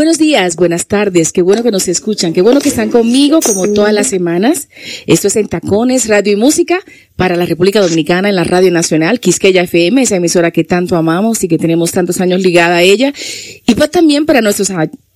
Buenos días, buenas tardes, qué bueno que nos escuchan, qué bueno que están conmigo como todas las semanas. Esto es en Tacones, Radio y Música para la República Dominicana en la Radio Nacional, Quisqueya FM, esa emisora que tanto amamos y que tenemos tantos años ligada a ella. Y pues también para nuestros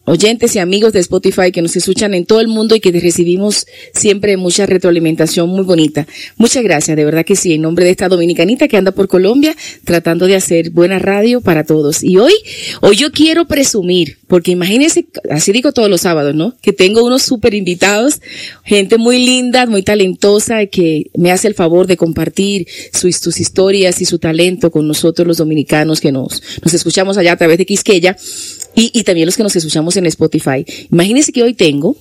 oyentes y amigos de Spotify que nos escuchan en todo el mundo y que recibimos siempre mucha retroalimentación muy bonita. Muchas gracias, de verdad que sí, en nombre de esta dominicanita que anda por Colombia tratando de hacer buena radio para todos. Y hoy, hoy yo quiero presumir, porque imagínense, así digo todos los sábados, ¿no? Que tengo unos súper invitados, gente muy linda, muy talentosa, que me hace el favor de compartir sus, sus historias y su talento con nosotros los dominicanos que nos, nos escuchamos allá a través de Quisqueya y, también los que nos escuchamos en Spotify. Imagínense que hoy tengo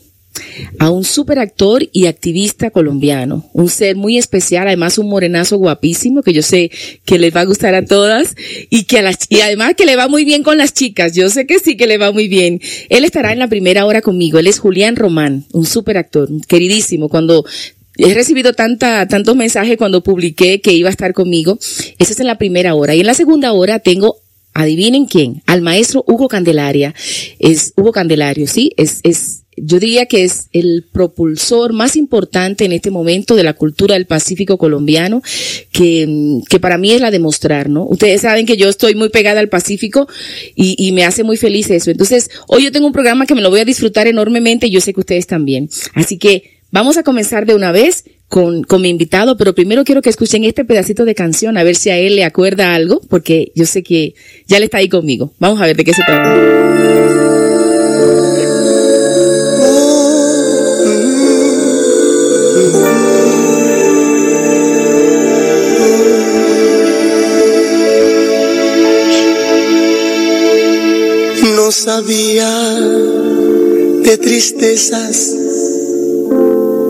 a un super actor y activista colombiano, un ser muy especial, además un morenazo guapísimo que yo sé que les va a gustar a todas y que a las y además que le va muy bien con las chicas. Yo sé que sí que le va muy bien. Él estará en la primera hora conmigo. Él es Julián Román, un super actor, queridísimo. Cuando He recibido tanta, tantos mensajes cuando publiqué que iba a estar conmigo. Esa es en la primera hora. Y en la segunda hora tengo adivinen quién, al maestro Hugo Candelaria. Es Hugo Candelario, sí, es, es, yo diría que es el propulsor más importante en este momento de la cultura del Pacífico colombiano, que, que para mí es la de mostrar, ¿no? Ustedes saben que yo estoy muy pegada al Pacífico y, y me hace muy feliz eso. Entonces, hoy yo tengo un programa que me lo voy a disfrutar enormemente y yo sé que ustedes también. Así que vamos a comenzar de una vez con, con mi invitado, pero primero quiero que escuchen este pedacito de canción, a ver si a él le acuerda algo, porque yo sé que ya le está ahí conmigo. Vamos a ver de qué se trata. No sabía de tristezas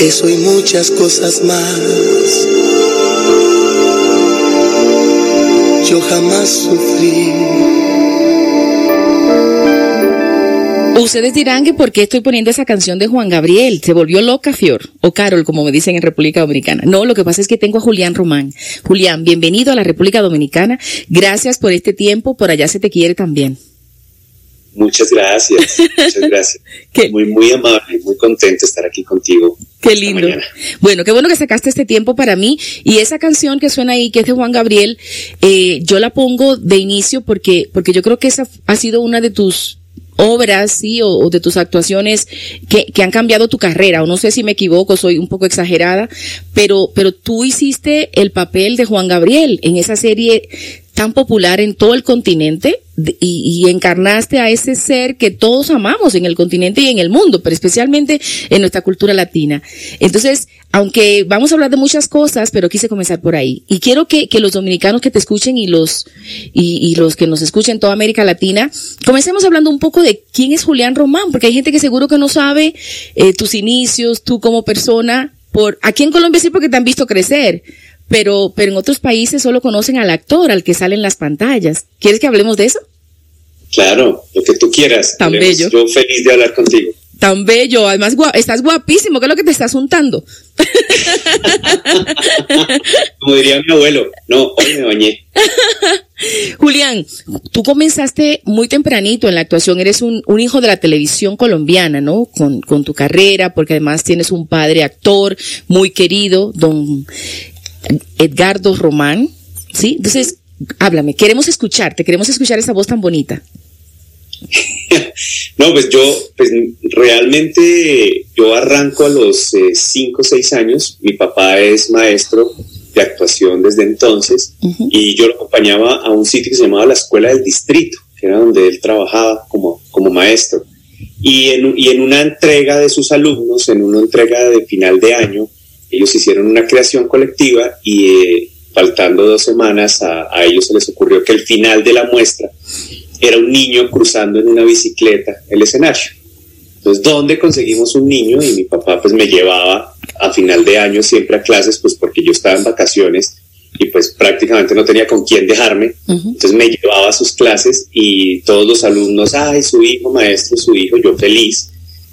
Eso y muchas cosas más. Yo jamás sufrí. Ustedes dirán que por qué estoy poniendo esa canción de Juan Gabriel. Se volvió loca, Fior. O Carol, como me dicen en República Dominicana. No, lo que pasa es que tengo a Julián Román. Julián, bienvenido a la República Dominicana. Gracias por este tiempo. Por allá se te quiere también. Muchas gracias, muchas gracias. muy, muy amable, muy contento de estar aquí contigo. Qué lindo. Bueno, qué bueno que sacaste este tiempo para mí. Y esa canción que suena ahí, que es de Juan Gabriel, eh, yo la pongo de inicio porque, porque yo creo que esa ha sido una de tus obras, sí, o, o de tus actuaciones que, que, han cambiado tu carrera, o no sé si me equivoco, soy un poco exagerada, pero, pero tú hiciste el papel de Juan Gabriel en esa serie tan popular en todo el continente y, y, encarnaste a ese ser que todos amamos en el continente y en el mundo, pero especialmente en nuestra cultura latina. Entonces, aunque vamos a hablar de muchas cosas, pero quise comenzar por ahí. Y quiero que, que los dominicanos que te escuchen y los, y, y, los que nos escuchen en toda América Latina, comencemos hablando un poco de quién es Julián Román, porque hay gente que seguro que no sabe eh, tus inicios, tú como persona, por, aquí en Colombia sí porque te han visto crecer, pero, pero en otros países solo conocen al actor, al que sale en las pantallas. ¿Quieres que hablemos de eso? Claro, lo que tú quieras. Tan bello. Yo feliz de hablar contigo. Tan bello, además guap estás guapísimo, ¿qué es lo que te estás untando? Como diría mi abuelo, no, hoy me bañé. Julián, tú comenzaste muy tempranito en la actuación, eres un, un hijo de la televisión colombiana, ¿no? Con, con tu carrera, porque además tienes un padre actor muy querido, don Edgardo Román, ¿sí? Entonces, háblame, queremos escucharte, queremos escuchar esa voz tan bonita. no, pues yo, pues realmente yo arranco a los 5 o 6 años. Mi papá es maestro de actuación desde entonces y yo lo acompañaba a un sitio que se llamaba la Escuela del Distrito, que era donde él trabajaba como, como maestro. Y en, y en una entrega de sus alumnos, en una entrega de final de año, ellos hicieron una creación colectiva y eh, faltando dos semanas a, a ellos se les ocurrió que el final de la muestra era un niño cruzando en una bicicleta el escenario. Entonces, ¿dónde conseguimos un niño? Y mi papá pues me llevaba a final de año siempre a clases, pues porque yo estaba en vacaciones y pues prácticamente no tenía con quién dejarme. Entonces me llevaba a sus clases y todos los alumnos, ay, su hijo, maestro, su hijo, yo feliz.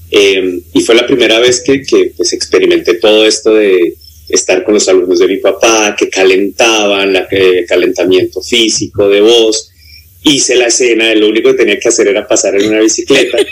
Em, y fue la primera vez que, que pues experimenté todo esto de estar con los alumnos de mi papá, que calentaban, la, el calentamiento físico de voz hice la escena, lo único que tenía que hacer era pasar en una bicicleta.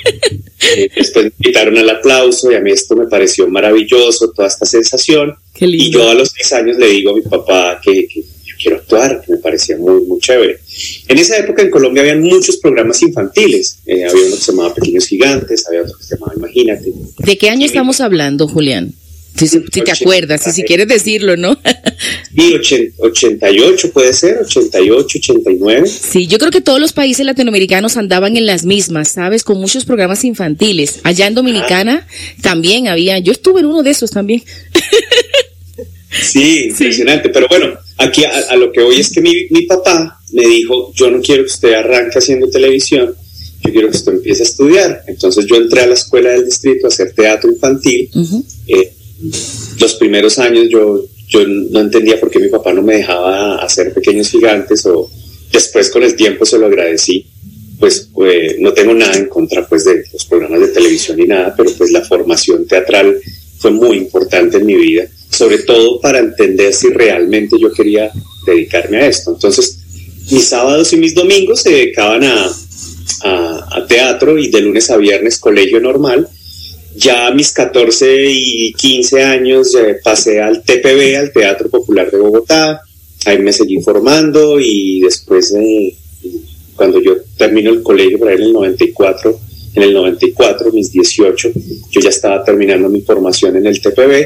Eh, después me invitaron al aplauso y a mí esto me pareció maravilloso, toda esta sensación. Y yo a los 10 años le digo a mi papá que, yo quiero actuar, que me parecía muy, muy chévere. En esa época en Colombia había muchos programas infantiles. Eh, había uno que se llamaba Pequeños Gigantes, había otro que se llamaba Imagínate. ¿De qué año estamos hablando, Julián? Si, si, te acuerdas, si, si quieres decirlo, ¿no? Sí, 88 puede ser, 88, 89. Sí, yo creo que todos los países latinoamericanos andaban en las mismas, ¿sabes? Con muchos programas infantiles. Allá en Dominicana también había, yo estuve en uno de esos también. Sí, impresionante. Pero bueno, aquí a, lo que voy es que mi, mi papá me dijo, yo no quiero que usted arranque haciendo televisión, yo quiero que usted empiece a estudiar. Entonces yo entré a la escuela del distrito a hacer teatro infantil los primeros años yo, yo no entendía por qué mi papá no me dejaba hacer pequeños gigantes o después con el tiempo se lo agradecí. Pues, pues no tengo nada en contra pues de los programas de televisión ni nada, pero pues la formación teatral fue muy importante en mi vida, sobre todo para entender si realmente yo quería dedicarme a esto. Entonces, mis sábados y mis domingos se dedicaban a, a, a teatro y de lunes a viernes colegio normal ya a mis 14 y 15 años pasé al TPB, al Teatro Popular de Bogotá, ahí me seguí formando y después cuando yo termino el colegio por ahí en el 94, en el 94, mis 18, yo ya estaba terminando mi formación en el TPB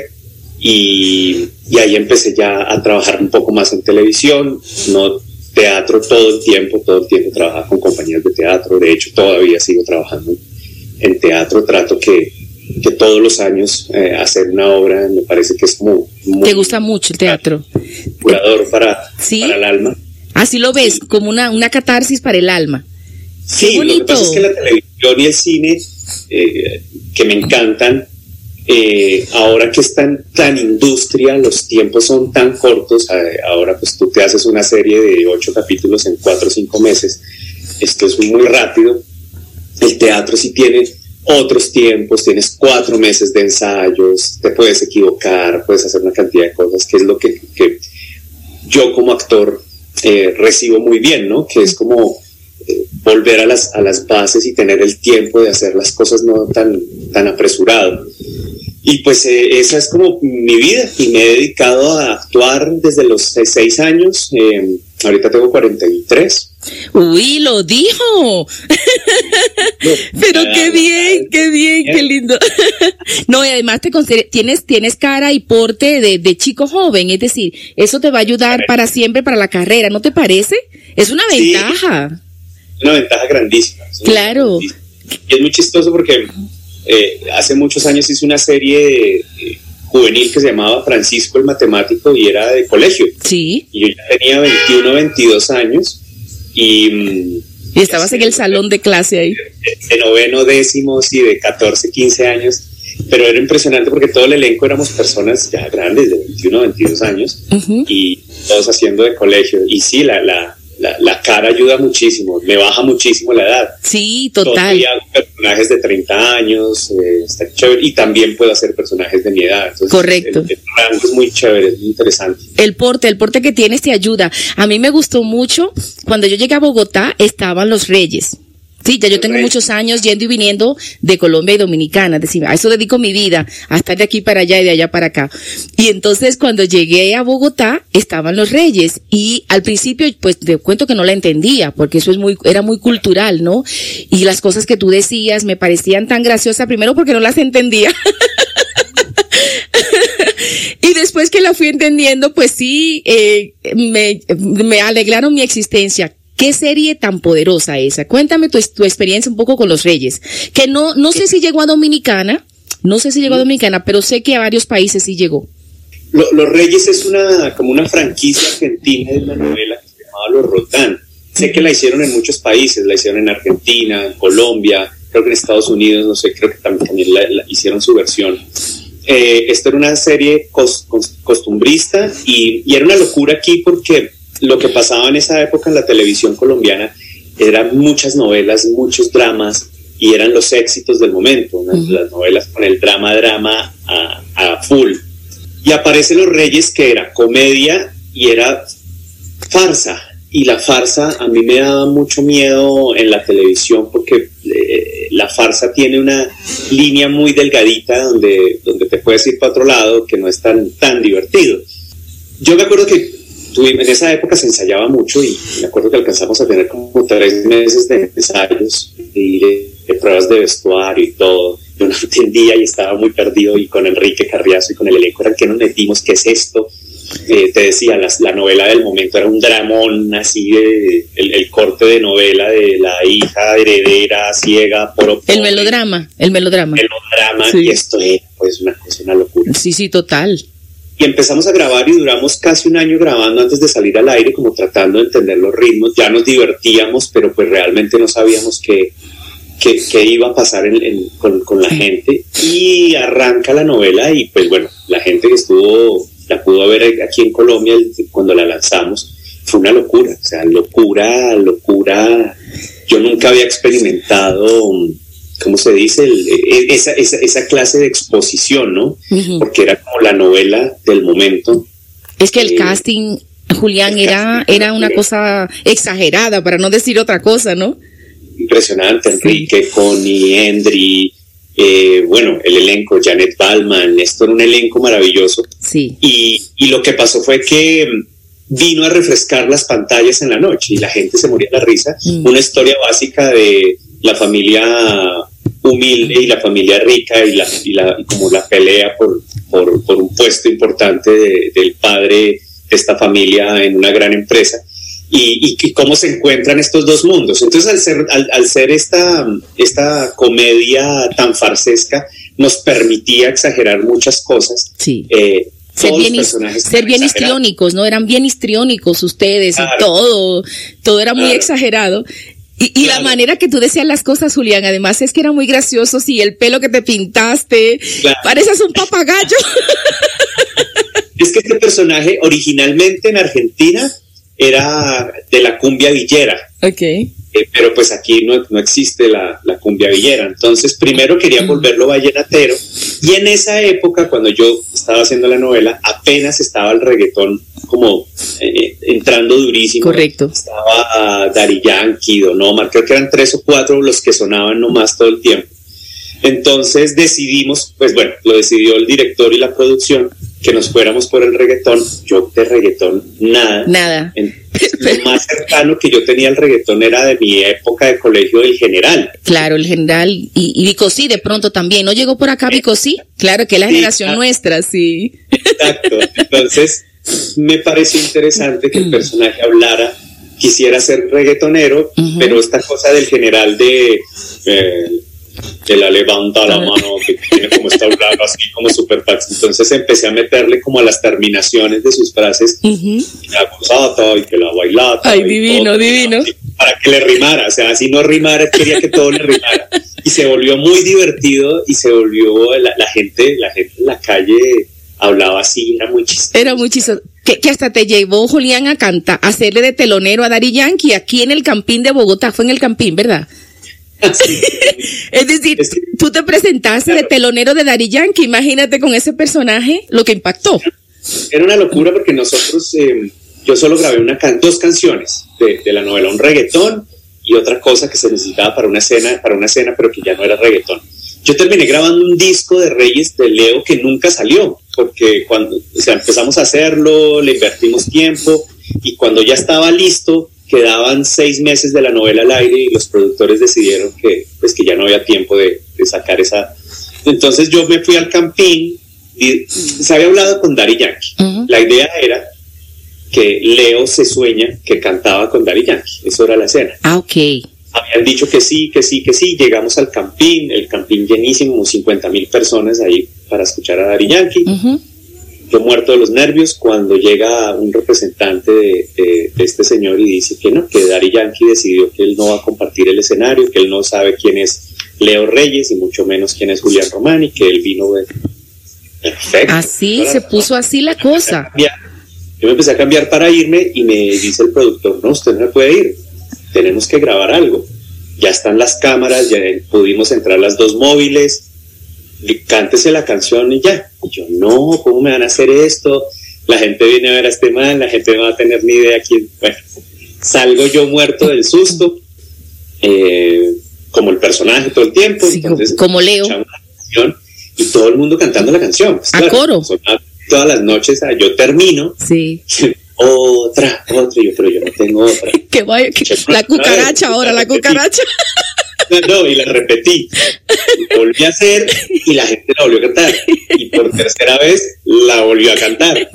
y, y ahí empecé ya a trabajar un poco más en televisión, no teatro todo el tiempo, todo el tiempo trabajaba con compañías de teatro, de hecho todavía sigo trabajando en teatro, trato que que todos los años eh, hacer una obra me parece que es muy... ¿Te gusta mucho el teatro? Curador para, para el alma. Así lo ves, como una, una catarsis para el alma. Sí, lo que pasa es que la televisión y el cine, eh, que me encantan, eh, ahora que están tan industria, los tiempos son tan cortos, ahora pues tú te haces una serie de ocho capítulos en cuatro o cinco meses, esto es muy rápido, el teatro sí tiene otros tiempos, tienes cuatro meses de ensayos, te puedes equivocar, puedes hacer una cantidad de cosas, que es lo que, yo como actor eh, recibo muy bien, ¿no? Que es como eh, volver a las, a las bases y tener el tiempo de hacer las cosas no tan, tan apresurado. Y pues eh, esa es como mi vida y me he dedicado a actuar desde los seis años. ahorita tengo 43 Uy, lo dijo. Pero qué bien, qué bien, qué lindo. no, y además te tienes, tienes cara y porte de, chico joven, es decir, eso te va a ayudar para siempre para la carrera, ¿no te parece? Es una ventaja. Una ventaja grandísima. claro. Y es muy chistoso porque eh, hace muchos años hice una serie eh, juvenil que se llamaba Francisco el Matemático y era de colegio. Sí. Y yo ya tenía 21, 22 años y, estabas en el salón de clase ahí. De, noveno, décimos y de 14, 15 años. Pero era impresionante porque todo el elenco éramos personas ya grandes, de 21, 22 años, y todos haciendo de colegio. Y sí, la, la, la, cara ayuda muchísimo, me baja muchísimo la edad. Sí, total. hago personajes de 30 años, eh, está chévere, y también puedo hacer personajes de mi edad. Correcto. El, rango es muy chévere, es muy interesante. El porte, el porte que tienes te ayuda. A mí me gustó mucho, cuando yo llegué a Bogotá estaban los reyes Sí, ya yo tengo muchos años yendo y viniendo de Colombia y Dominicana. Es decir, a eso dedico mi vida, a estar de aquí para allá y de allá para acá. Y entonces cuando llegué a Bogotá, estaban los reyes. Y al principio, pues te cuento que no la entendía, porque eso es muy, era muy cultural, ¿no? Y las cosas que tú decías me parecían tan graciosas, primero porque no las entendía. y después que la fui entendiendo, pues sí, eh, me, me alegraron mi existencia. ¿Qué serie tan poderosa esa? Cuéntame tu, tu, experiencia un poco con Los Reyes, que no, no sé si llegó a Dominicana, no sé si llegó a Dominicana, pero sé que a varios países sí llegó. Los Reyes es una, como una franquicia argentina de una novela que se llamaba Los Roldán. Sé que la hicieron en muchos países, la hicieron en Argentina, en Colombia, creo que en Estados Unidos, no sé, creo que también, también la, la hicieron su versión. Eh, esto era una serie cos, cos, costumbrista y, y, era una locura aquí porque lo que pasaba en esa época en la televisión colombiana eran muchas novelas, muchos dramas y eran los éxitos del momento, ¿no? uh -huh. las novelas con el drama, drama a, a full. Y aparece Los Reyes que era comedia y era farsa. Y la farsa a mí me daba mucho miedo en la televisión porque eh, la farsa tiene una línea muy delgadita donde, donde te puedes ir para otro lado que no es tan, tan divertido. Yo me acuerdo que en esa época se ensayaba mucho y me acuerdo que alcanzamos a tener como tres meses de ensayos y de, de pruebas de vestuario y todo. Yo no entendía y estaba muy perdido y con Enrique Carriazo y con el elenco era que nos metimos, ¿qué es esto? Eh, te decía, la, la, novela del momento era un dramón así de el, el, corte de novela de la hija heredera ciega por el melodrama, el melodrama. Melodrama sí. y esto es pues una cosa, una locura. Sí, sí, total. Y empezamos a grabar y duramos casi un año grabando antes de salir al aire, como tratando de entender los ritmos. Ya nos divertíamos, pero pues realmente no sabíamos qué, qué, qué iba a pasar en, en, con, con la gente. Y arranca la novela y pues bueno, la gente que estuvo la pudo ver aquí en Colombia cuando la lanzamos, fue una locura, o sea, locura, locura. Yo nunca había experimentado, ¿cómo se dice? El, esa, esa, esa, clase de exposición, ¿no? Uh -huh. Porque era como la novela del momento. Es que el eh, casting, Julián, el era, casting era una cosa exagerada, para no decir otra cosa, ¿no? Impresionante, Enrique, sí. Connie, Endry, eh, bueno, el elenco, Janet Ballman, esto era un elenco maravilloso. Sí. Y, y, lo que pasó fue que vino a refrescar las pantallas en la noche y la gente se moría de la risa. Mm. Una historia básica de la familia humilde y la familia rica y, la, y, la, y como la pelea por, por, por, un puesto importante de, del padre de esta familia en una gran empresa y, y, cómo se encuentran estos dos mundos. Entonces, al ser, al, al ser esta, esta comedia tan farsesca, nos permitía exagerar muchas cosas. Sí. Eh, ser bien, ser bien histriónicos, ¿no? Eran bien histriónicos ustedes claro. y todo, todo era muy claro. exagerado. Y, y claro. la manera que tú decías las cosas, Julián, además es que era muy gracioso, sí, el pelo que te pintaste, pareces un papagayo. es que este personaje originalmente en Argentina era de la cumbia villera. Ok. Eh, pero pues aquí no, no existe la, la, cumbia villera. Entonces, primero quería volverlo vallenatero. Y en esa época, cuando yo estaba haciendo la novela, apenas estaba el reggaetón como eh, entrando durísimo. Correcto. Estaba uh, Dari Yankee, Don Omar, creo que eran tres o cuatro los que sonaban nomás todo el tiempo. Entonces decidimos, pues bueno, lo decidió el director y la producción, que nos fuéramos por el reggaetón. Yo de reggaetón nada. Nada. Entonces, lo más cercano que yo tenía al reggaetón era de mi época de colegio del general. Claro, el general y, y Vicosí de pronto también. ¿No llegó por acá Vicosí? Claro, que es la sí, generación claro. nuestra, sí. Exacto. Entonces, me pareció interesante que el personaje hablara, quisiera ser reggaetonero, uh -huh. pero esta cosa del general de... Eh, que la levanta la mano, que tiene como esta hablando así como super fax. Entonces empecé a meterle como a las terminaciones de sus frases, uh -huh. la cosata y que la bailata. Ay, divino, todo, divino. Para que le rimara, o sea, si no rimara, quería que todo le rimara. Y se volvió muy divertido y se volvió la, la gente, la gente en la calle hablaba así, era muy chistoso. Era muy chistoso. Que, que, hasta te llevó Julián a cantar, a hacerle de telonero a Dari Yankee aquí en el Campín de Bogotá, fue en el Campín, ¿verdad? Sí. es decir, es que, tú te presentaste claro. de telonero de Dari Yankee, imagínate con ese personaje lo que impactó. Era una locura porque nosotros, eh, yo solo grabé una can dos canciones de, de, la novela, un reggaetón y otra cosa que se necesitaba para una cena, para una cena, pero que ya no era reggaetón. Yo terminé grabando un disco de Reyes de Leo que nunca salió, porque cuando o sea, empezamos a hacerlo, le invertimos tiempo y cuando ya estaba listo, quedaban seis meses de la novela al aire y los productores decidieron que, pues, que ya no había tiempo de, de sacar esa. Entonces yo me fui al campín y se había hablado con Dari Yankee. La idea era que Leo se sueña que cantaba con Dari Yankee. Eso era la escena. Ah, ok. Habían dicho que sí, que sí, que sí. Llegamos al campín, el campín llenísimo, como 50 mil personas ahí para escuchar a Dari Yankee. Yo muerto de los nervios cuando llega un representante de, de, de, este señor y dice que no, que Dari Yankee decidió que él no va a compartir el escenario, que él no sabe quién es Leo Reyes y mucho menos quién es Julián Román y que él vino de... Perfecto. Así, se puso así la cosa. Yo me empecé a cambiar para irme y me dice el productor, no, usted no me puede ir, tenemos que grabar algo. Ya están las cámaras, ya pudimos entrar las dos móviles, cántese la canción y ya. Y yo, no, ¿cómo me van a hacer esto? La gente viene a ver a este man, la gente no va a tener ni idea quién. Bueno, salgo yo muerto del susto, eh, como el personaje todo el tiempo. Sí, entonces, como Leo. y todo el mundo cantando la canción. Pues, a claro, coro. Todas las noches, yo termino. Sí. otra, otra, yo, pero yo no tengo otra. que vaya, que, la cucaracha ahora, la cucaracha. No, y la repetí. Y volví a hacer y la gente la volvió a cantar. Y por tercera vez la volvió a cantar.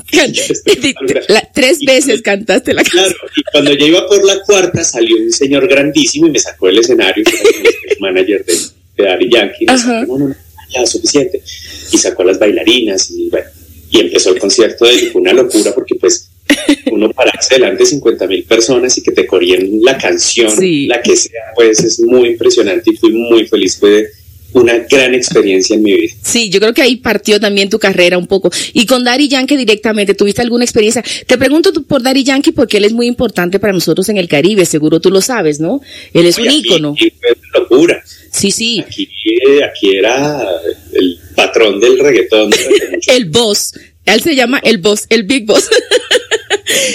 La, tres veces cantaste la canción. Claro, y cuando ya iba por la cuarta salió un señor grandísimo y me sacó el escenario, el manager de, de Daddy Yankee. Y sacó, no, no, no, ya, suficiente. Y sacó a las bailarinas y bueno, y empezó el concierto de él. Fue una locura porque pues uno pararse delante de 50 mil personas y que te corrien la canción, sí. la que sea, pues es muy impresionante y fui muy feliz. Fue una gran experiencia en mi vida. Sí, yo creo que ahí partió también tu carrera un poco. Y con Dari Yankee directamente, ¿tuviste alguna experiencia? Te pregunto por Dari Yankee porque él es muy importante para nosotros en el Caribe, seguro tú lo sabes, ¿no? Él es Oye, un ícono. Aquí fue locura. Sí, sí. Aquí, aquí era el patrón del reggaetón. el boss. Él se llama el boss, el big boss.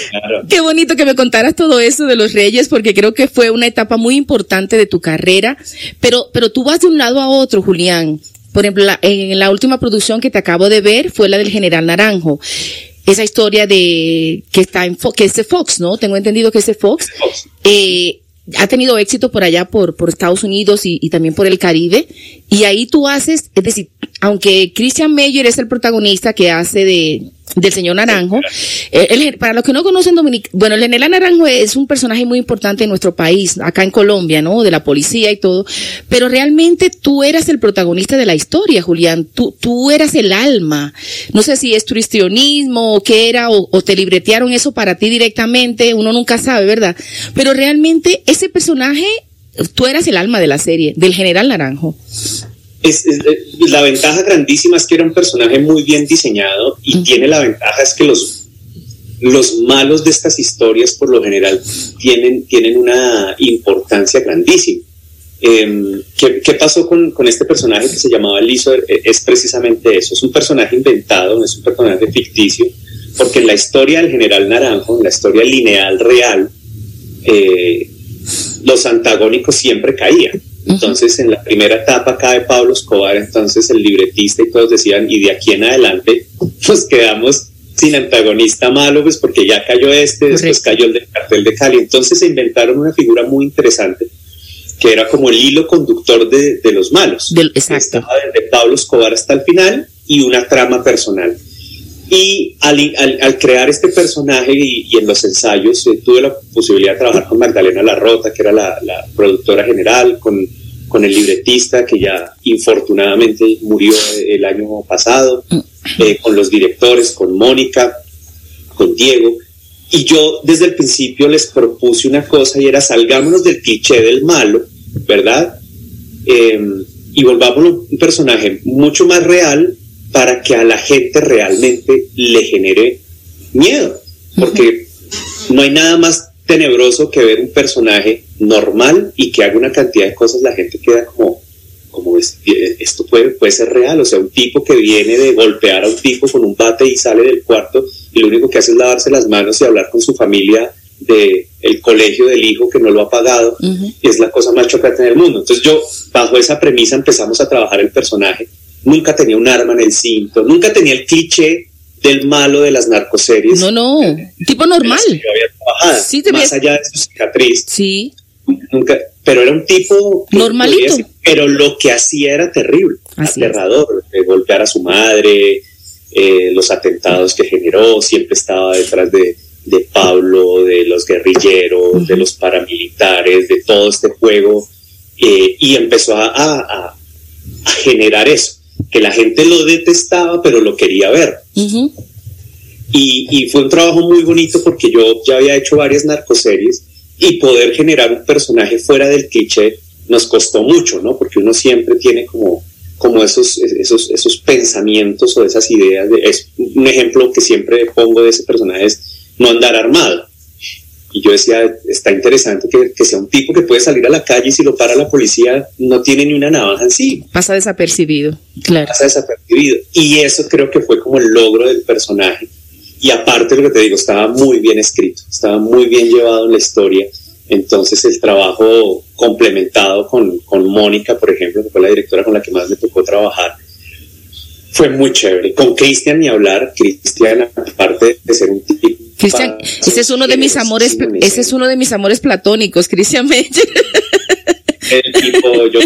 Claro. Qué bonito que me contaras todo eso de los Reyes, porque creo que fue una etapa muy importante de tu carrera. Pero, pero tú vas de un lado a otro, Julián. Por ejemplo, la, en la última producción que te acabo de ver fue la del General Naranjo. Esa historia de que está en Fox, que es de Fox, ¿no? Tengo entendido que es de Fox. Fox. Eh, ha tenido éxito por allá, por, por Estados Unidos y, y, también por el Caribe. Y ahí tú haces, es decir, aunque Christian Meyer es el protagonista que hace de, del señor Naranjo, eh, para los que no conocen Dominic, bueno, el general Naranjo es un personaje muy importante en nuestro país, acá en Colombia, ¿no? De la policía y todo, pero realmente tú eras el protagonista de la historia, Julián, tú, tú eras el alma. No sé si es turistionismo o qué era, o, o te libretearon eso para ti directamente, uno nunca sabe, ¿verdad? Pero realmente ese personaje, tú eras el alma de la serie, del general Naranjo. Es, es, la ventaja grandísima es que era un personaje muy bien diseñado y tiene la ventaja es que los, los malos de estas historias por lo general tienen, tienen una importancia grandísima. Eh, ¿qué, ¿qué, pasó con, con, este personaje que se llamaba Lizo? Es precisamente eso, es un personaje inventado, es un personaje ficticio, porque en la historia del general Naranjo, en la historia lineal real, eh, los antagónicos siempre caían. Entonces, en la primera etapa cae Pablo Escobar, entonces el libretista y todos decían, y de aquí en adelante, pues quedamos sin antagonista malo, pues porque ya cayó este, Correcto. después cayó el del cartel de Cali. Entonces se inventaron una figura muy interesante, que era como el hilo conductor de, de los malos. Del, exacto. Estaba desde Pablo Escobar hasta el final y una trama personal. Y al, crear este personaje y, en los ensayos eh, tuve la posibilidad de trabajar con Magdalena Larrota, que era la, la productora general, con, con, el libretista que ya infortunadamente murió el año pasado, eh, con los directores, con Mónica, con Diego. Y yo desde el principio les propuse una cosa y era salgámonos del cliché del malo, ¿verdad? Eh, y volvámonos un personaje mucho más real para que a la gente realmente le genere miedo, porque no hay nada más tenebroso que ver un personaje normal y que haga una cantidad de cosas, la gente queda como, como esto puede, puede ser real, o sea, un tipo que viene de golpear a un tipo con un bate y sale del cuarto y lo único que hace es lavarse las manos y hablar con su familia de el colegio del hijo que no lo ha pagado y es la cosa más chocante en el mundo. Entonces yo, bajo esa premisa, empezamos a trabajar el personaje. Nunca tenía un arma en el cinto, nunca tenía el cliché del malo de las narcoseries. No, no, tipo normal. sí, más allá de su cicatriz. Sí. Nunca, pero era un tipo normalito. pero lo que hacía era terrible, aterrador, de golpear a su madre, eh, los atentados que generó, siempre estaba detrás de, de Pablo, de los guerrilleros, de los paramilitares, de todo este juego, eh, y empezó a, a, generar eso, que la gente lo detestaba, pero lo quería ver. y, y, fue un trabajo muy bonito porque yo ya había hecho varias narcoseries y poder generar un personaje fuera del cliché nos costó mucho, ¿no? Porque uno siempre tiene como como esos, esos, esos pensamientos o esas ideas. De, es un ejemplo que siempre pongo de ese personaje es no andar armado. Y yo decía, está interesante que, que, sea un tipo que puede salir a la calle y si lo para la policía no tiene ni una navaja encima. Pasa desapercibido, claro. Pasa desapercibido. Y eso creo que fue como el logro del personaje. Y aparte lo que te digo, estaba muy bien escrito, estaba muy bien llevado en la historia. Entonces el trabajo complementado con, con Mónica, por ejemplo, que fue la directora con la que más me tocó trabajar, fue muy chévere. Con Cristian ni hablar, Cristian, aparte de ser un tipo... Cristian, ese es uno de mis amores, ese es uno de mis amores platónicos, Cristian Meyer. El tipo, yo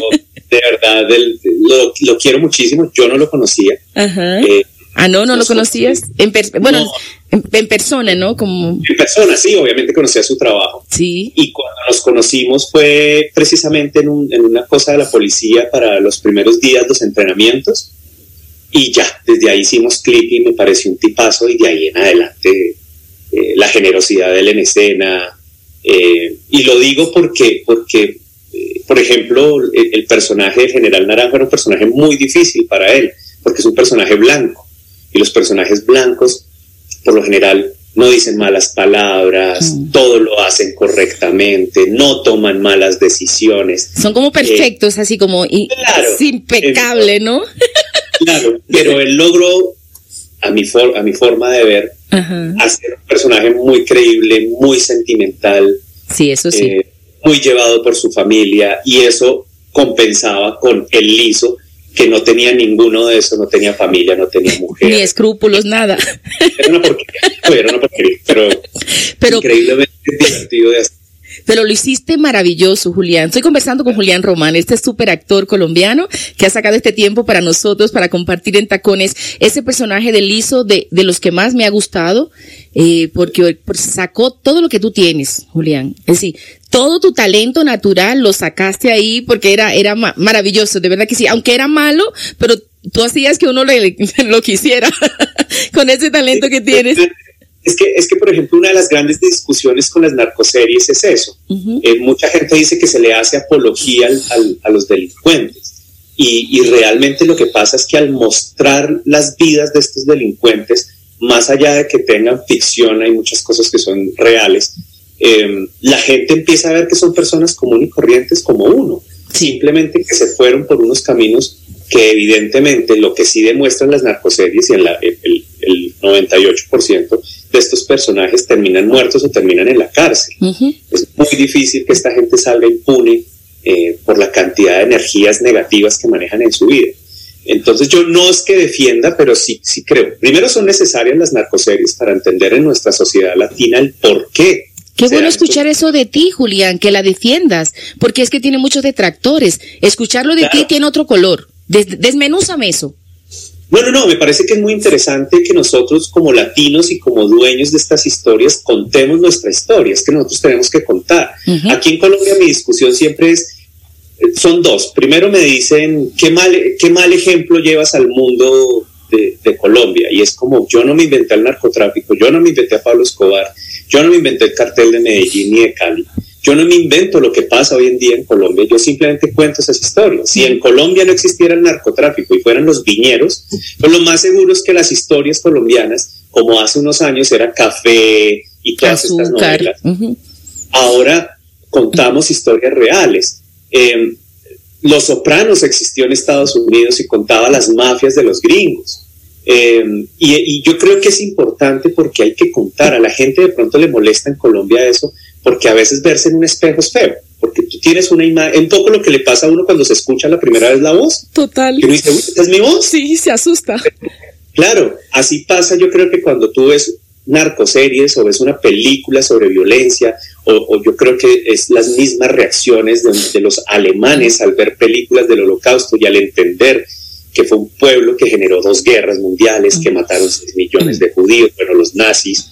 de verdad lo, lo, quiero muchísimo, yo no lo conocía. Ajá. Eh, Ah, no, no lo conocías. En bueno, en, persona, ¿no? Como... En persona, sí, obviamente conocía su trabajo. Sí. Y cuando nos conocimos fue precisamente en, un, en una cosa de la policía para los primeros días, los entrenamientos. Y ya, desde ahí hicimos clic y me pareció un tipazo y de ahí en adelante eh, la generosidad de él en escena. Eh, y lo digo porque, porque eh, por ejemplo, el, el personaje del general Naranjo era un personaje muy difícil para él, porque es un personaje blanco y los personajes blancos, por lo general, no dicen malas palabras, mm. todo lo hacen correctamente, no toman malas decisiones. Son como perfectos, así como impecable, ¿no? Claro, pero él logró, a mi, a mi forma de ver, hacer un personaje muy creíble, muy sentimental. Sí, eso sí. Eh, muy llevado por su familia y eso compensaba con el liso que no tenía ninguno de eso, no tenía familia, no tenía mujer. Ni escrúpulos, nada. Era una porquería, era una porquería, pero, pero increíblemente divertido de hacer. Pero lo hiciste maravilloso, Julián. Estoy conversando con Julián Román, este súper actor colombiano que ha sacado este tiempo para nosotros, para compartir en tacones ese personaje de Liso de, de los que más me ha gustado, eh, porque, sacó todo lo que tú tienes, Julián. Es decir, todo tu talento natural lo sacaste ahí porque era, era maravilloso, de verdad que sí. Aunque era malo, pero tú hacías que uno le, lo quisiera con ese talento que tienes. Es que, es que, por ejemplo, una de las grandes discusiones con las narcoseries es eso. Eh, mucha gente dice que se le hace apología al, a los delincuentes. Y, y, realmente lo que pasa es que al mostrar las vidas de estos delincuentes, más allá de que tengan ficción, hay muchas cosas que son reales, eh, la gente empieza a ver que son personas comunes y corrientes como uno. Simplemente que se fueron por unos caminos que evidentemente lo que sí demuestran las narcoseries y en la, el, el 98% de estos personajes terminan muertos o terminan en la cárcel. Es muy difícil que esta gente salga impune eh, por la cantidad de energías negativas que manejan en su vida. Entonces yo no es que defienda, pero sí, sí creo. Primero son necesarias las narcoseries para entender en nuestra sociedad latina el por qué Qué bueno escuchar eso de ti, Julián, que la defiendas, porque es que tiene muchos detractores. Escucharlo de ti tiene otro color. desmenúzame eso. Bueno, no, me parece que es muy interesante que nosotros como latinos y como dueños de estas historias contemos nuestra historia, es que nosotros tenemos que contar. Aquí en Colombia mi discusión siempre es, eh, son dos. Primero me dicen, ¿qué mal, qué mal ejemplo llevas al mundo de, de Colombia? Y es como, yo no me inventé el narcotráfico, yo no me inventé a Pablo Escobar, yo no me inventé el cartel de Medellín ni de Cali. Yo no me invento lo que pasa hoy en día en Colombia, yo simplemente cuento esas historias. Si en Colombia no existiera el narcotráfico y fueran los viñeros, pues lo más seguro es que las historias colombianas, como hace unos años era café y todas estas novelas, ahora contamos historias reales. Eh, los Sopranos existió en Estados Unidos y contaba las mafias de los gringos. Eh, y, yo creo que es importante porque hay que contar. A la gente de pronto le molesta en Colombia eso, porque a veces verse en un espejo es feo, porque tú tienes una imagen, un poco lo que le pasa a uno cuando se escucha la primera vez la voz. Total. Y uno dice, uy, ¿es mi voz? Sí, se asusta. Claro, así pasa yo creo que cuando tú ves narcoseries o ves una película sobre violencia, o, yo creo que es las mismas reacciones de, los alemanes al ver películas del holocausto y al entender que fue un pueblo que generó dos guerras mundiales, que mataron 6 millones de judíos, bueno, los nazis.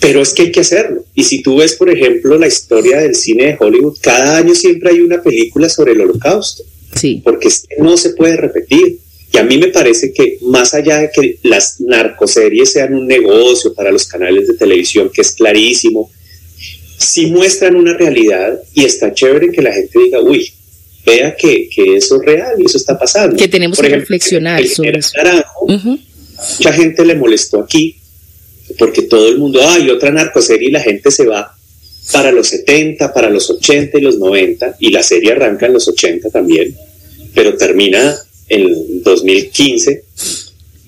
Pero es que hay que hacerlo. Y si tú ves, por ejemplo, la historia del cine de Hollywood, cada año siempre hay una película sobre el holocausto. Sí. Porque no se puede repetir. Y a mí me parece que más allá de que las narcoseries sean un negocio para los canales de televisión, que es clarísimo, si muestran una realidad y está chévere que la gente diga, uy, vea que, eso es real y eso está pasando. Que tenemos que reflexionar sobre eso. Mucha gente le molestó aquí porque todo el mundo, hay otra narcoserie y la gente se va para los 70, para los 80 y los 90, y la serie arranca en los 80 también, pero termina en 2015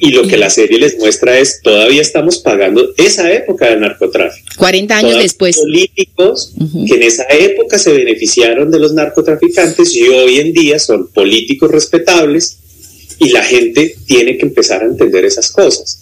y lo que la serie les muestra es todavía estamos pagando esa época del narcotráfico. 40 años después. Políticos que en esa época se beneficiaron de los narcotraficantes y hoy en día son políticos respetables y la gente tiene que empezar a entender esas cosas.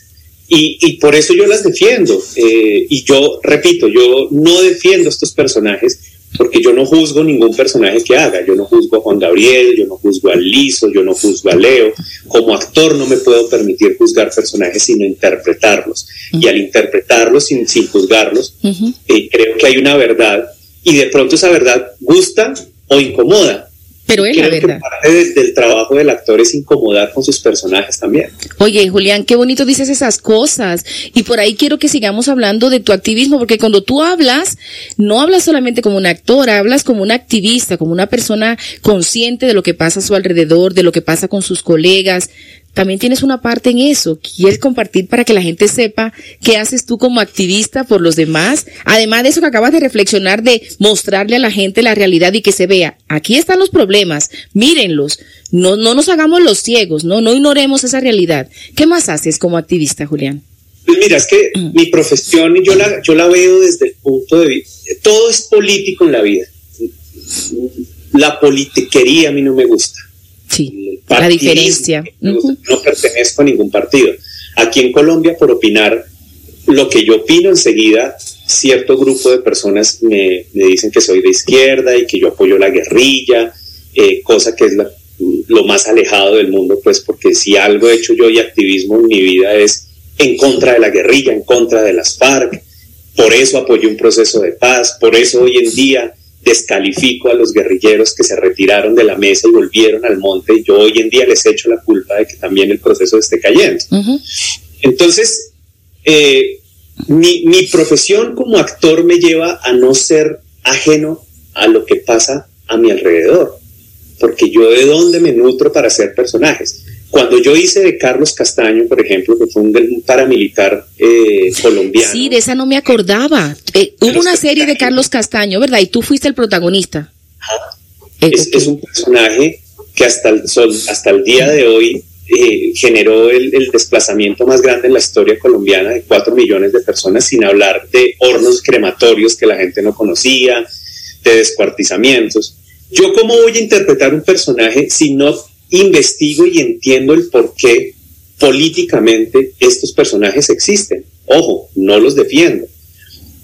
Y, y por eso yo las defiendo. Eh, y yo, repito, yo no defiendo estos personajes porque yo no juzgo ningún personaje que haga, yo no juzgo a Juan Gabriel, yo no juzgo a Lizo, yo no juzgo a Leo, como actor no me puedo permitir juzgar personajes sino interpretarlos, y al interpretarlos sin, sin juzgarlos, eh, creo que hay una verdad, y de pronto esa verdad gusta o incomoda, pero es la verdad. parte del, trabajo del actor es incomodar con sus personajes también. Oye, Julián, qué bonito dices esas cosas. Y por ahí quiero que sigamos hablando de tu activismo, porque cuando tú hablas, no hablas solamente como un actor, hablas como un activista, como una persona consciente de lo que pasa a su alrededor, de lo que pasa con sus colegas, también tienes una parte en eso. ¿Quieres compartir para que la gente sepa qué haces tú como activista por los demás? Además de eso que acabas de reflexionar, de mostrarle a la gente la realidad y que se vea, aquí están los problemas, mírenlos, no, no nos hagamos los ciegos, no, no ignoremos esa realidad. ¿Qué más haces como activista, Julián? Pues mira, es que mi profesión yo la, yo la veo desde el punto de vista, todo es político en la vida. La politiquería a mí no me gusta. Sí, la diferencia. No, pertenezco a ningún partido. Aquí en Colombia, por opinar lo que yo opino enseguida, cierto grupo de personas me, dicen que soy de izquierda y que yo apoyo la guerrilla, eh, cosa que es lo más alejado del mundo, pues porque si algo he hecho yo y activismo en mi vida es en contra de la guerrilla, en contra de las FARC, por eso apoyé un proceso de paz, por eso hoy en día descalifico a los guerrilleros que se retiraron de la mesa y volvieron al monte y yo hoy en día les echo la culpa de que también el proceso esté cayendo. Entonces, eh, mi, mi profesión como actor me lleva a no ser ajeno a lo que pasa a mi alrededor, porque yo de dónde me nutro para ser personajes. Cuando yo hice de Carlos Castaño, por ejemplo, que fue un, paramilitar eh, colombiano. Sí, de esa no me acordaba. Eh, hubo una serie de Carlos Castaño, ¿verdad? Y tú fuiste el protagonista. Eh, es, un personaje que hasta el, hasta el día de hoy generó el, el, desplazamiento más grande en la historia colombiana de cuatro millones de personas, sin hablar de hornos crematorios que la gente no conocía, de descuartizamientos. Yo cómo voy a interpretar un personaje si no investigo y entiendo el por qué políticamente estos personajes existen. Ojo, no los defiendo.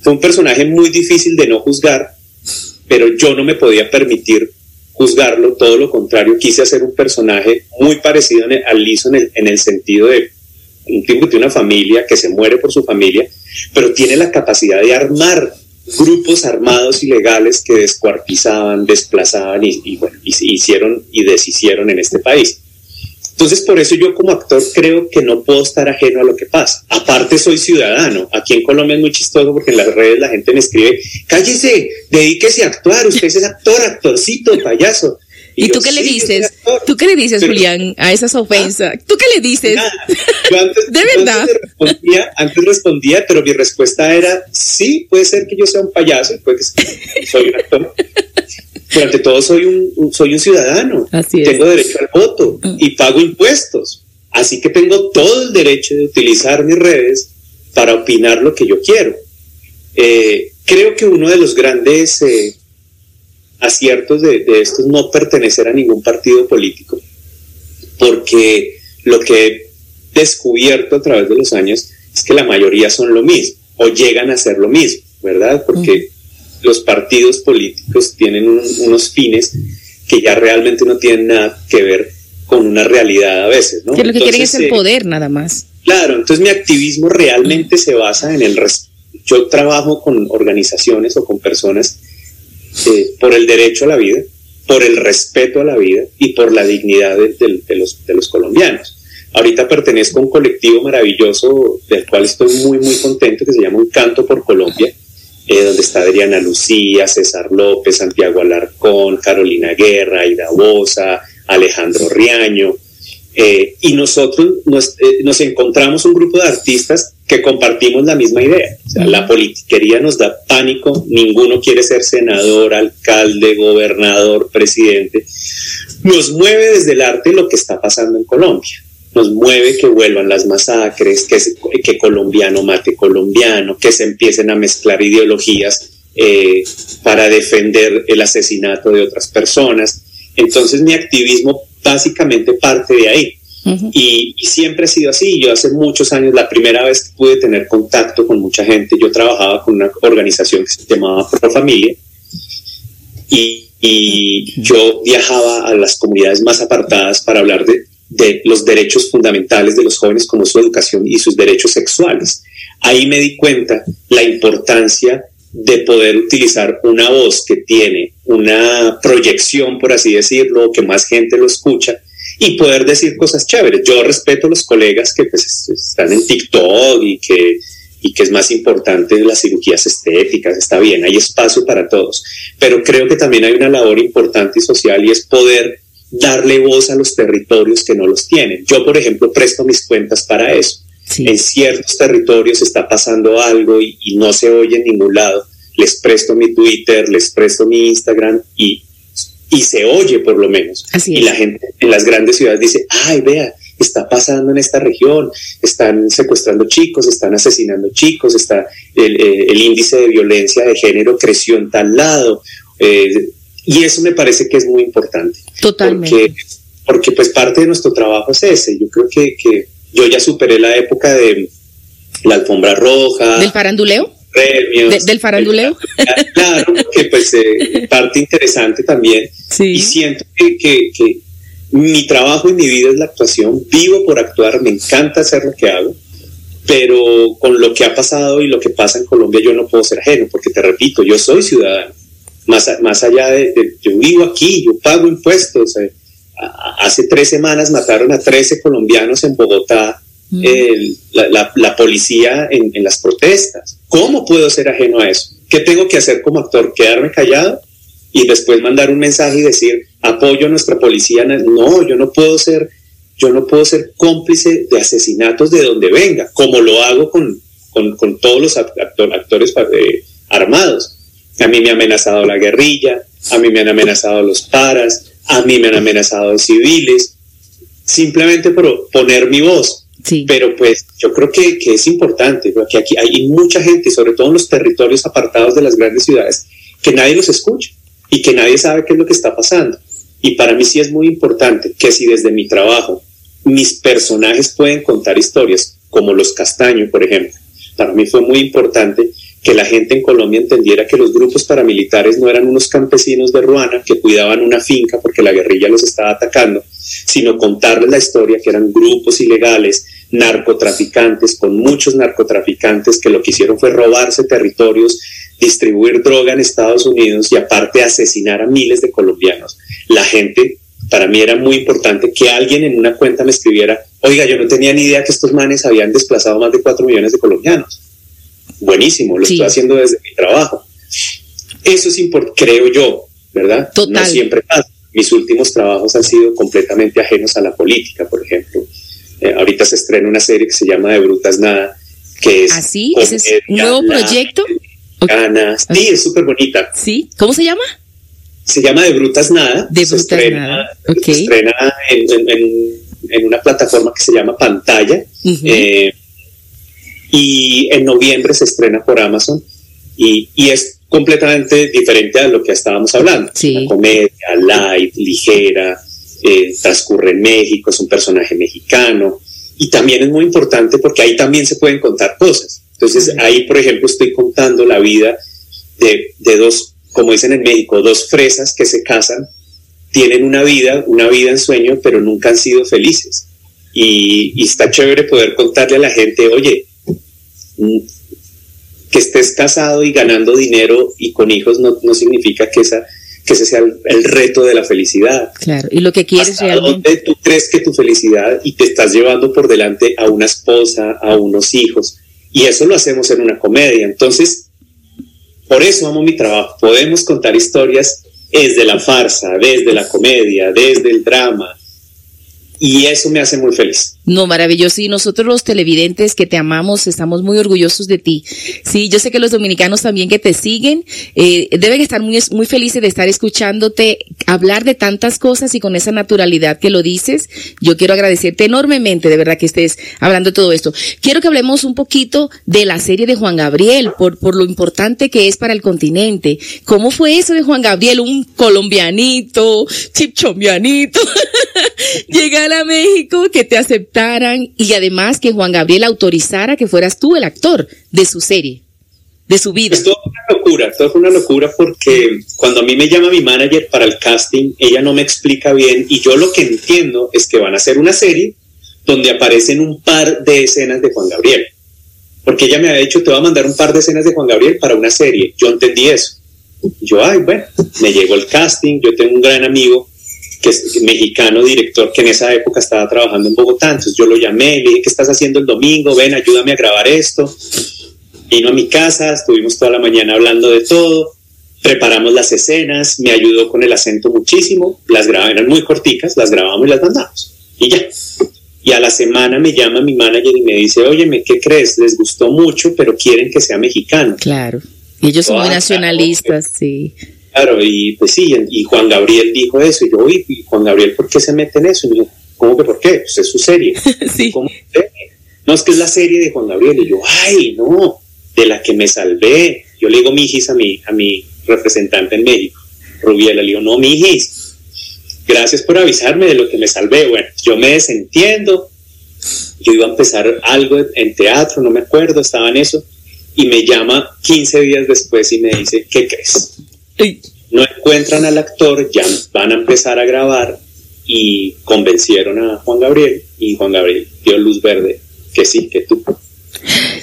Fue un personaje muy difícil de no juzgar, pero yo no me podía permitir juzgarlo, todo lo contrario, quise hacer un personaje muy parecido al Lizo en el, en el sentido de un tipo que tiene una familia, que se muere por su familia, pero tiene la capacidad de armar grupos armados ilegales que descuartizaban, desplazaban y, bueno, hicieron y deshicieron en este país. Entonces, por eso yo como actor creo que no puedo estar ajeno a lo que pasa. Aparte, soy ciudadano. Aquí en Colombia es muy chistoso porque en las redes la gente me escribe, cállese, dedíquese a actuar, usted es actor, actorcito, payaso. ¿Y, tú qué le dices? ¿Tú qué le dices, Julián, a esas ofensas? ¿Tú qué le dices? de verdad. Antes respondía, pero mi respuesta era, sí, puede ser que yo sea un payaso, puede que soy un actor. pero ante todo soy un, soy un ciudadano. Tengo derecho al voto y pago impuestos. Así que tengo todo el derecho de utilizar mis redes para opinar lo que yo quiero. Eh, creo que uno de los grandes eh, aciertos de, esto es no pertenecer a ningún partido político, porque lo que he descubierto a través de los años es que la mayoría son lo mismo o llegan a ser lo mismo, ¿verdad? Porque los partidos políticos tienen unos fines que ya realmente no tienen nada que ver con una realidad a veces, ¿no? Que lo que quieren es el eh, poder nada más. Claro, entonces mi activismo realmente se basa en el... Yo trabajo con organizaciones o con personas eh, por el derecho a la vida, por el respeto a la vida y por la dignidad de, los, colombianos. Ahorita pertenezco a un colectivo maravilloso del cual estoy muy, muy contento, que se llama Un Canto por Colombia, eh, donde está Adriana Lucía, César López, Santiago Alarcón, Carolina Guerra, Ida Bosa, Alejandro Riaño. Eh, y nosotros nos, encontramos un grupo de artistas que compartimos la misma idea. La politiquería nos da pánico, ninguno quiere ser senador, alcalde, gobernador, presidente. Nos mueve desde el arte lo que está pasando en Colombia. Nos mueve que vuelvan las masacres, que, que colombiano mate colombiano, que se empiecen a mezclar ideologías eh, para defender el asesinato de otras personas. Entonces mi activismo básicamente parte de ahí y, siempre ha sido así. Yo hace muchos años, la primera vez que pude tener contacto con mucha gente, yo trabajaba con una organización que se llamaba Pro Familia y, yo viajaba a las comunidades más apartadas para hablar de, de los derechos fundamentales de los jóvenes como su educación y sus derechos sexuales. Ahí me di cuenta la importancia de poder utilizar una voz que tiene una proyección, por así decirlo, que más gente lo escucha y poder decir cosas chéveres. Yo respeto a los colegas que pues, están en TikTok y que, y que es más importante las cirugías estéticas, está bien, hay espacio para todos, pero creo que también hay una labor importante y social y es poder darle voz a los territorios que no los tienen. Yo, por ejemplo, presto mis cuentas para eso. En ciertos territorios está pasando algo y, y no se oye en ningún lado. Les presto mi Twitter, les presto mi Instagram y y se oye por lo menos. y la gente en las grandes ciudades dice, ay, vea, está pasando en esta región, están secuestrando chicos, están asesinando chicos, está el, eh, índice de violencia de género creció en tal lado. Eh, y eso me parece que es muy importante. Totalmente. Porque, pues parte de nuestro trabajo es ese. Yo creo que, que yo ya superé la época de la alfombra roja. ¿Del faranduleo? ¿Del faranduleo? Claro, que pues eh, parte interesante también. Y siento que, que, mi trabajo y mi vida es la actuación, vivo por actuar, me encanta hacer lo que hago, pero con lo que ha pasado y lo que pasa en Colombia yo no puedo ser ajeno, porque te repito, yo soy ciudadano, más, más allá de, yo vivo aquí, yo pago impuestos. Eh, hace tres semanas mataron a 13 colombianos en Bogotá la, policía en, las protestas. ¿Cómo puedo ser ajeno a eso? ¿Qué tengo que hacer como actor? ¿Quedarme callado y después mandar un mensaje y decir apoyo a nuestra policía? No, yo no puedo ser, yo no puedo ser cómplice de asesinatos de donde venga, como lo hago con, con, todos los actores eh, armados. A mí me ha amenazado la guerrilla, a mí me han amenazado los paras, a mí me han amenazado civiles, simplemente por poner mi voz. Pero pues yo creo que, que, es importante, porque aquí hay mucha gente, sobre todo en los territorios apartados de las grandes ciudades, que nadie los escucha y que nadie sabe qué es lo que está pasando. Y para mí sí es muy importante que si desde mi trabajo mis personajes pueden contar historias, como los Castaño, por ejemplo, para mí fue muy importante que la gente en Colombia entendiera que los grupos paramilitares no eran unos campesinos de Ruana que cuidaban una finca porque la guerrilla los estaba atacando, sino contarles la historia que eran grupos ilegales, narcotraficantes, con muchos narcotraficantes que lo que hicieron fue robarse territorios, distribuir droga en Estados Unidos y aparte asesinar a miles de colombianos. La gente, para mí era muy importante que alguien en una cuenta me escribiera, oiga, yo no tenía ni idea que estos manes habían desplazado más de cuatro millones de colombianos buenísimo, lo estoy haciendo desde mi trabajo. Eso es importante, creo yo, ¿verdad? Total. No siempre pasa. Mis últimos trabajos han sido completamente ajenos a la política, por ejemplo. Eh, ahorita se estrena una serie que se llama De Brutas Nada, que es... ¿Así? ¿Ah, ¿Ese es un nuevo proyecto? Ganas. Sí, es súper bonita. ¿Sí? ¿Cómo se llama? Se llama De Brutas Nada. De Brutas Nada. Se estrena en, en una plataforma que se llama Pantalla. eh, y en noviembre se estrena por Amazon y, y, es completamente diferente a lo que estábamos hablando. Sí. Una comedia light, ligera, eh, transcurre en México, es un personaje mexicano y también es muy importante porque ahí también se pueden contar cosas. Entonces ahí, por ejemplo, estoy contando la vida de, de dos, como dicen en México, dos fresas que se casan, tienen una vida, una vida en sueño, pero nunca han sido felices. Y, y está chévere poder contarle a la gente, oye, que estés casado y ganando dinero y con hijos no, no significa que esa que ese sea el, el, reto de la felicidad. Claro, y lo que quieres ¿Hasta realmente. dónde tú crees que tu felicidad y te estás llevando por delante a una esposa, a unos hijos? Y eso lo hacemos en una comedia. Entonces, por eso amo mi trabajo. Podemos contar historias desde la farsa, desde la comedia, desde el drama. Y eso me hace muy feliz. No, maravilloso. Y nosotros los televidentes que te amamos, estamos muy orgullosos de ti. Sí, yo sé que los dominicanos también que te siguen eh, deben estar muy, muy felices de estar escuchándote hablar de tantas cosas y con esa naturalidad que lo dices. Yo quiero agradecerte enormemente, de verdad, que estés hablando de todo esto. Quiero que hablemos un poquito de la serie de Juan Gabriel, por, por lo importante que es para el continente. ¿Cómo fue eso de Juan Gabriel? Un colombianito, chipchombianito. Llegar a México, que te aceptaran y además que Juan Gabriel autorizara que fueras tú el actor de su serie, de su vida. Esto fue una locura, esto fue una locura porque cuando a mí me llama mi manager para el casting, ella no me explica bien y yo lo que entiendo es que van a hacer una serie donde aparecen un par de escenas de Juan Gabriel. Porque ella me ha dicho, te va a mandar un par de escenas de Juan Gabriel para una serie. Yo entendí eso. Yo, ay, bueno, me llegó el casting, yo tengo un gran amigo que es mexicano, director, que en esa época estaba trabajando en Bogotá. Entonces yo lo llamé, le dije, ¿qué estás haciendo el domingo? Ven, ayúdame a grabar esto. Vino a mi casa, estuvimos toda la mañana hablando de todo, preparamos las escenas, me ayudó con el acento muchísimo, las grabamos, eran muy corticas, las grabamos y las mandamos. Y ya. Y a la semana me llama mi manager y me dice, óyeme, ¿qué crees? Les gustó mucho, pero quieren que sea mexicano. Claro. Y ellos son muy nacionalistas, sí. Claro, y pues sí, y Juan Gabriel dijo eso, y yo, ¿y Juan Gabriel por qué se mete en eso? Y yo, ¿cómo que por qué? Pues es su serie. sí. ¿Cómo que? No, es que es la serie de Juan Gabriel. Y yo, ay, no, de la que me salvé. Yo le digo mijis a mi, a mi representante en México, Rubiela, le digo, no, mijis, gracias por avisarme de lo que me salvé. Bueno, yo me desentiendo, yo iba a empezar algo en teatro, no me acuerdo, estaba en eso, y me llama 15 días después y me dice, ¿qué crees? No encuentran al actor, ya van a empezar a grabar y convencieron a Juan Gabriel y Juan Gabriel dio luz verde, que sí, que tú.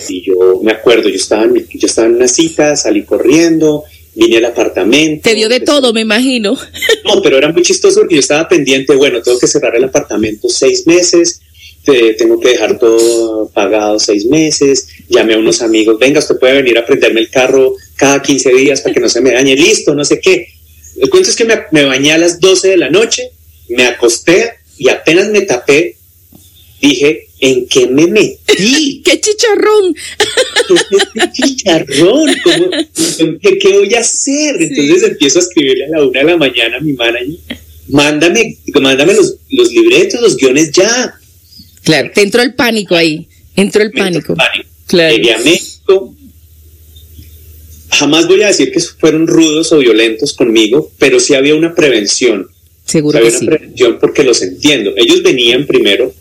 Y yo me acuerdo, yo estaba en, yo estaba en una cita, salí corriendo, vine al apartamento. Te dio de todo, me imagino. No, pero era muy chistoso porque yo estaba pendiente, bueno, tengo que cerrar el apartamento seis meses, te, tengo que dejar todo pagado seis meses, llamé a unos amigos, venga, usted puede venir a prenderme el carro cada 15 días para que no se me dañe, listo, no sé qué. El cuento es que me, me bañé a las 12 de la noche, me acosté y apenas me tapé, dije, ¿en qué me metí? ¡Qué chicharrón! ¿Qué chicharrón? ¿Cómo, ¿qué, ¿Qué voy a hacer? Entonces empiezo a escribirle a la una de la mañana a mi manager, mándame, mándame los, los libretos, los guiones ya. Claro, te entró el pánico ahí, entró el pánico. Entró el pánico. Claro. Llegué a México, jamás voy a decir que fueron rudos o violentos conmigo, pero sí había una prevención. Seguro que había sí. una prevención porque los entiendo. Ellos venían primero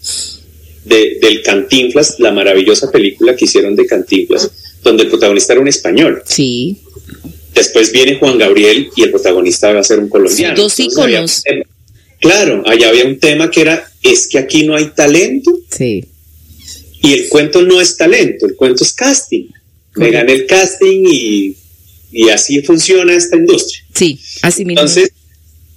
de, del Cantinflas, la maravillosa película que hicieron de Cantinflas, donde el protagonista era un español. Sí. Después viene Juan Gabriel y el protagonista va a ser un colombiano. Sí, dos íconos. Claro, allá había un tema que era, es que aquí no hay talento. Sí. Y el cuento no es talento, el cuento es casting. Me gané el casting y, y, así funciona esta industria. Sí, así mismo. Entonces,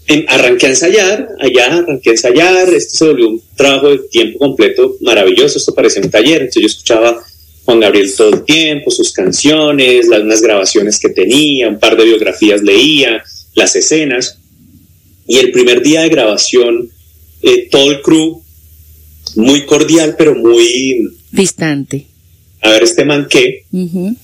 en, arranqué a ensayar, allá arranqué a ensayar, esto se volvió un trabajo de tiempo completo maravilloso, esto parecía un taller, entonces yo escuchaba Juan Gabriel todo el tiempo, sus canciones, las unas grabaciones que tenía, un par de biografías leía, las escenas, y el primer día de grabación, eh, todo el crew, muy cordial, pero muy... Distante. A ver, este man qué. Uh -huh.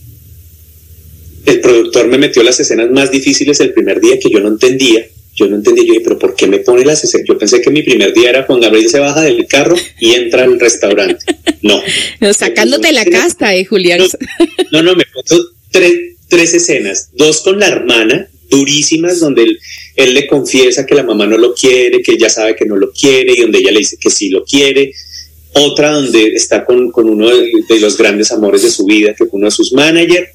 El productor me metió las escenas más difíciles el primer día que yo no entendía. yo no entendí, yo dije, pero ¿por qué me pone las Yo pensé que mi primer día era Juan Gabriel se baja del carro y entra al restaurante. No. sacándote la casta, eh, Julián. No, no, me puso tres, tres escenas, dos con la hermana, durísimas, donde él, él, le confiesa que la mamá no lo quiere, que ella sabe que no lo quiere y donde ella le dice que sí lo quiere. Otra donde está con, con uno de, de, los grandes amores de su vida, que fue uno de sus managers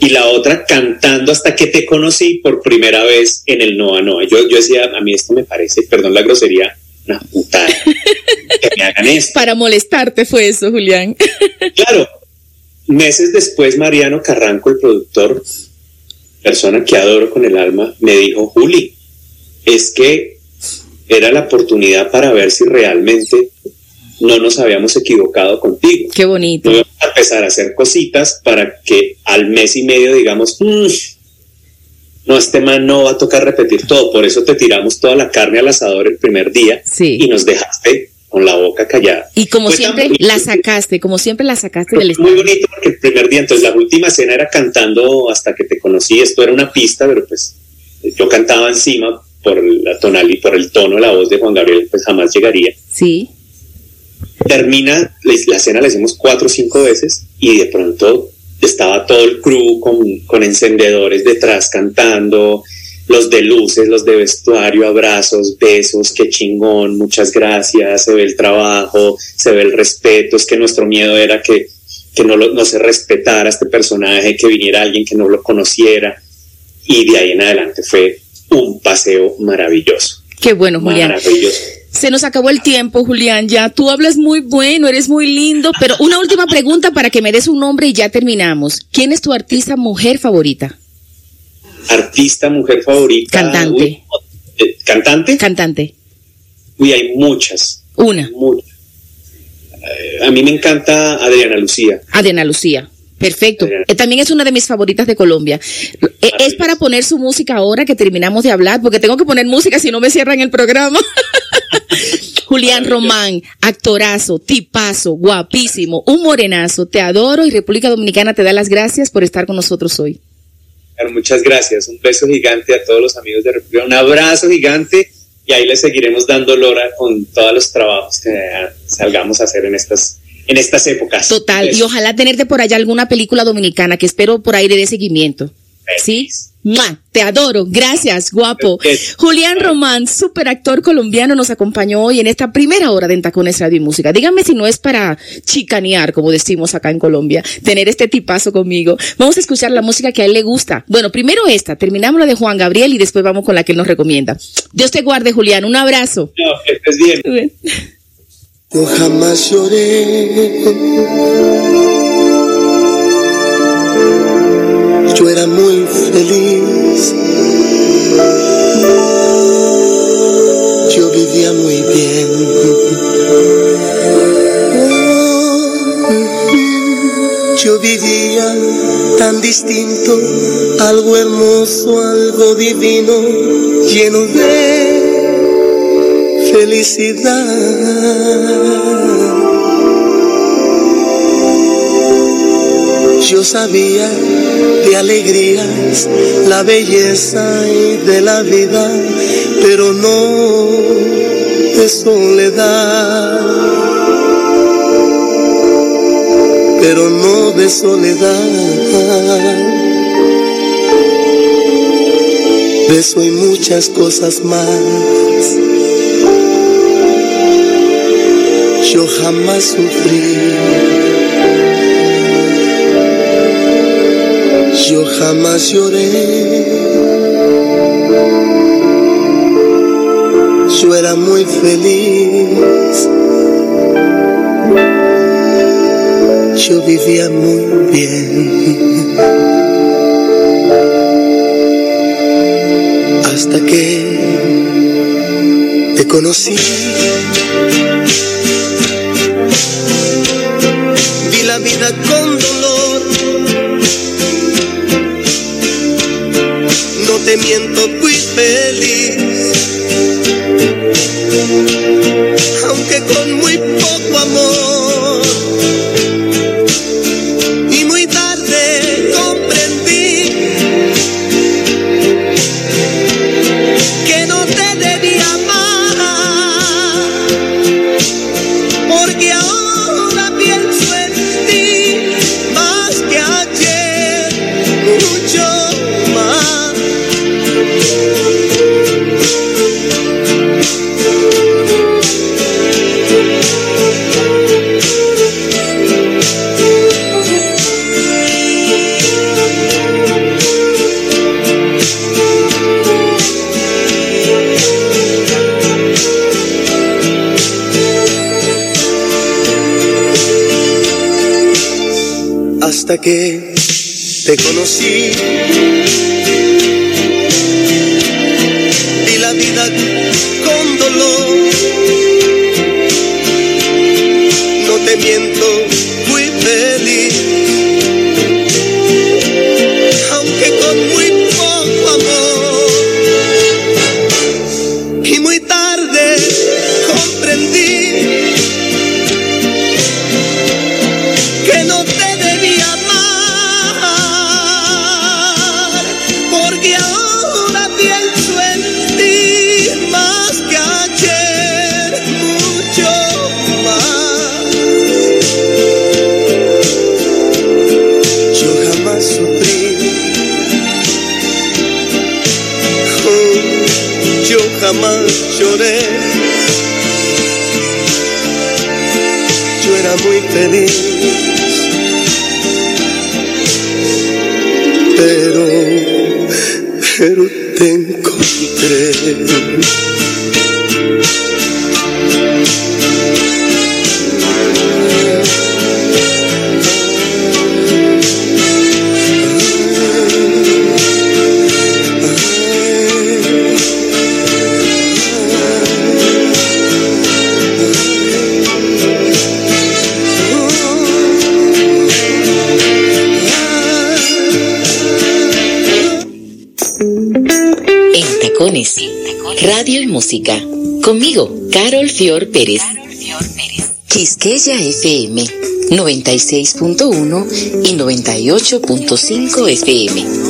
y la otra cantando hasta que te conocí por primera vez en el Noa Noa. Yo, yo decía, a mí esto me parece, perdón la grosería, una putada. que me hagan esto. Para molestarte fue eso, Julián. claro. Meses después, Mariano Carranco, el productor, persona que adoro con el alma, me dijo, Juli, es que era la oportunidad para ver si realmente no nos habíamos equivocado contigo. Qué bonito. Vamos a empezar a hacer cositas para que al mes y medio digamos, mm, no, este man no va a tocar repetir todo, por eso te tiramos toda la carne al asador el primer día y nos dejaste con la boca callada. Y como siempre la sacaste, como siempre la sacaste del Muy bonito porque el primer día, entonces la última escena era cantando hasta que te conocí, esto era una pista, pero pues yo cantaba encima por la tonal y por el tono de la voz de Juan Gabriel, pues jamás llegaría. Sí termina, la escena la hicimos cuatro o cinco veces y de pronto estaba todo el crew con, con encendedores detrás cantando, los de luces, los de vestuario, abrazos, besos, qué chingón, muchas gracias, se ve el trabajo, se ve el respeto, es que nuestro miedo era que, que no, lo, no se respetara este personaje, que viniera alguien que no lo conociera y de ahí en adelante fue un paseo maravilloso. Qué bueno, Julián. Maravilloso. Se nos acabó el tiempo, Julián. Ya tú hablas muy bueno, eres muy lindo, pero una última pregunta para que me des un nombre y ya terminamos. ¿Quién es tu artista mujer favorita? Artista mujer favorita. Cantante. Eh, ¿Cantante? Cantante. Uy, hay muchas. Una. Muchas. Eh, a mí me encanta Adriana Lucía. Adriana Lucía. Perfecto. Eh, también es una de mis favoritas de Colombia. es para poner su música ahora que terminamos de hablar, porque tengo que poner música si no me cierran el programa. Julián Román, actorazo, tipazo, guapísimo, un morenazo, te adoro y República Dominicana te da las gracias por estar con nosotros hoy. Muchas gracias, un beso gigante a todos los amigos de República, un abrazo gigante y ahí les seguiremos dando lora con todos los trabajos que salgamos a hacer en estas en estas épocas. Total, y ojalá tenerte por allá alguna película dominicana que espero por ahí de seguimiento. ¿Sí? Te adoro. Gracias, guapo. Julián Román, super actor colombiano, nos acompañó hoy en esta primera hora de Entacones Radio y Música. Díganme si no es para chicanear, como decimos acá en Colombia, tener este tipazo conmigo. Vamos a escuchar la música que a él le gusta. Bueno, primero esta, terminamos la de Juan Gabriel y después vamos con la que él nos recomienda. Dios te guarde, Julián. Un abrazo. No, que estés bien. Yo jamás lloré yo era muy feliz. Yo vivía muy bien. Yo vivía tan distinto, algo hermoso, algo divino, lleno de felicidad. Yo sabía de alegrías, la belleza y de la vida, pero no de soledad. Pero no de soledad. De eso y muchas cosas más. Yo jamás sufrí yo jamás lloré. Yo era muy feliz. Yo vivía muy bien. Hasta que te conocí. Te hasta que te conocí. Yeah. Radio y Música. Conmigo, Carol Fior Pérez. Quisqueya FM 96.1 y 98.5 FM.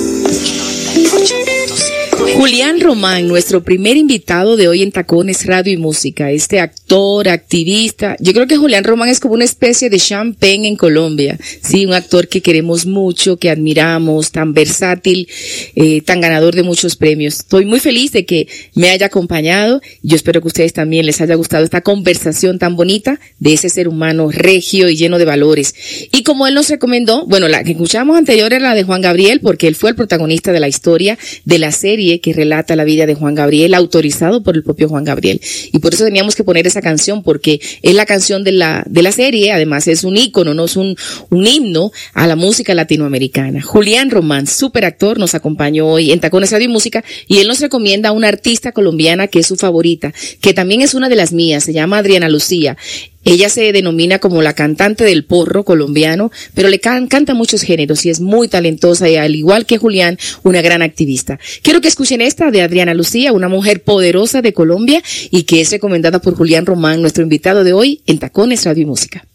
Julián Román, nuestro primer invitado de hoy en Tacones Radio y Música, este actor, activista. Yo creo que Julián Román es como una especie de champagne en Colombia. Sí, un actor que queremos mucho, que admiramos, tan versátil, eh, tan ganador de muchos premios. Estoy muy feliz de que me haya acompañado. Yo espero que a ustedes también les haya gustado esta conversación tan bonita de ese ser humano regio y lleno de valores. Y como él nos recomendó, bueno, la que escuchamos anterior era la de Juan Gabriel, porque él fue el protagonista de la historia de la serie que relata la vida de Juan Gabriel, autorizado por el propio Juan Gabriel. Y por eso teníamos que poner esa canción, porque es la canción de la, de la serie, además es un ícono, no es un, un himno a la música latinoamericana. Julián Román, super actor, nos acompañó hoy en Tacones Radio y Música, y él nos recomienda a una artista colombiana que es su favorita, que también es una de las mías, se llama Adriana Lucía. Ella se denomina como la cantante del porro colombiano, pero le can canta muchos géneros y es muy talentosa y al igual que Julián, una gran activista. Quiero que escuchen esta de Adriana Lucía, una mujer poderosa de Colombia y que es recomendada por Julián Román, nuestro invitado de hoy en Tacones Radio y Música.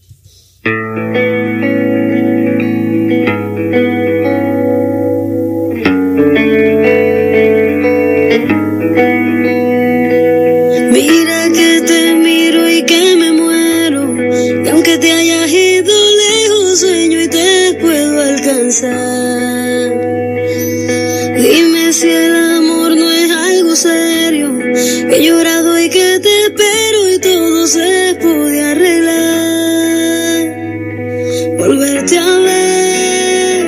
Dime si el amor no es algo serio. He llorado y que te espero y todo se puede arreglar. Volverte a ver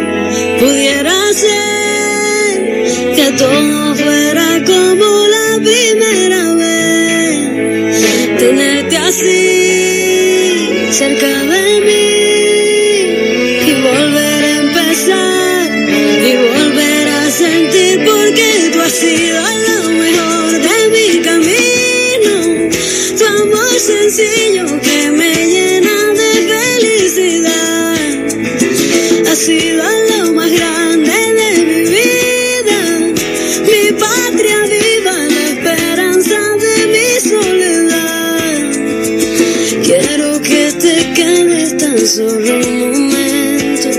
pudiera ser que todo fuera como la primera vez. Tenerte así cerca sencillo que me llena de felicidad ha sido lo más grande de mi vida, mi patria viva, la esperanza de mi soledad. Quiero que te quedes tan solo un momento,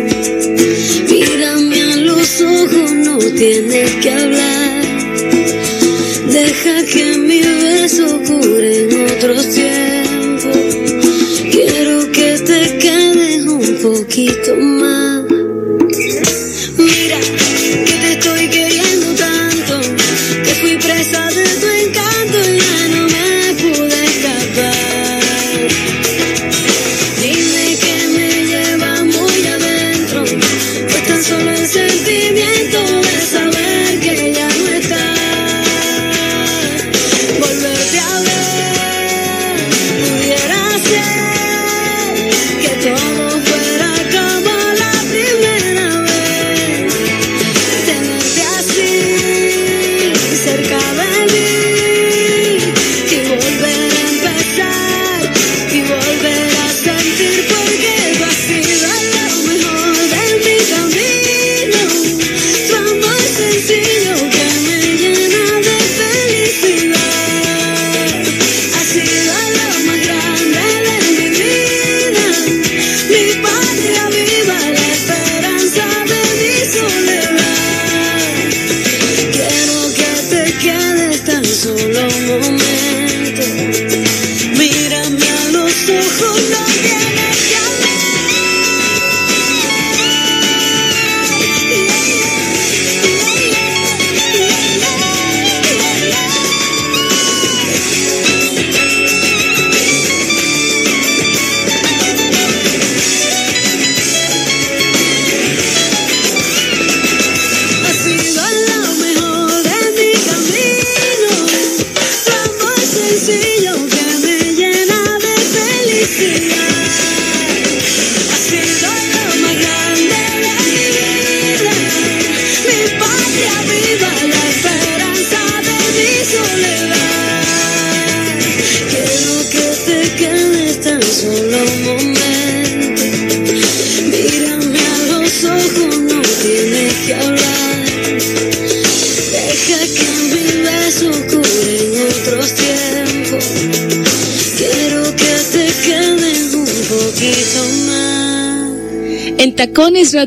mírame a los ojos, no tienes que hablar. Deja que mi beso cure en otros un poquito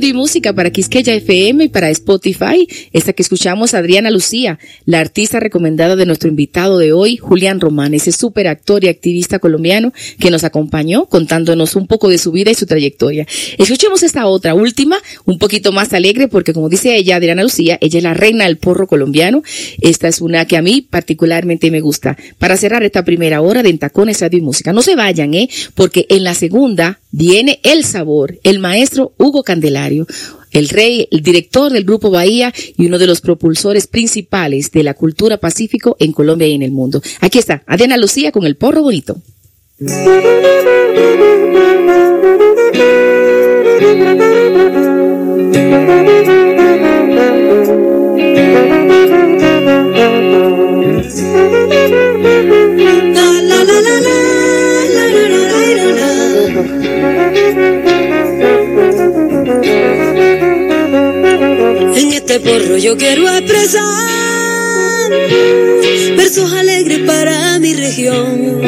Y Música para Quisqueya FM y para Spotify, esta que escuchamos Adriana Lucía, la artista recomendada de nuestro invitado de hoy, Julián Román, ese súper actor y activista colombiano que nos acompañó contándonos un poco de su vida y su trayectoria. Escuchemos esta otra, última, un poquito más alegre porque como dice ella, Adriana Lucía, ella es la reina del porro colombiano. Esta es una que a mí particularmente me gusta. Para cerrar esta primera hora de En Tacones Radio y Música, no se vayan, ¿eh? Porque en la segunda viene el sabor, el maestro Hugo Candelario, el rey, el director del Grupo Bahía y uno de los propulsores principales de la cultura pacífico en Colombia y en el mundo. Aquí está, Adena Lucía con el porro bonito. este porro yo quiero expresar versos alegres para mi región,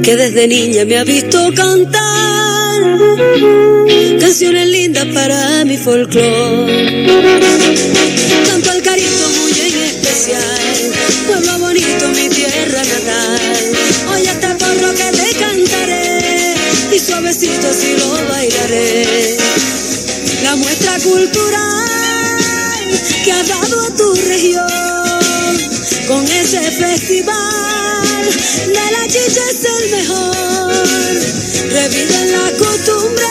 que desde niña me ha visto cantar canciones lindas para mi folclore. Canto al carito muy en especial, pueblo bonito, mi tierra natal. Oye este porro que te cantaré y suavecito si lo bailaré la muestra cultural dado a tu región. Con ese festival de la chicha es el mejor. Reviven la costumbre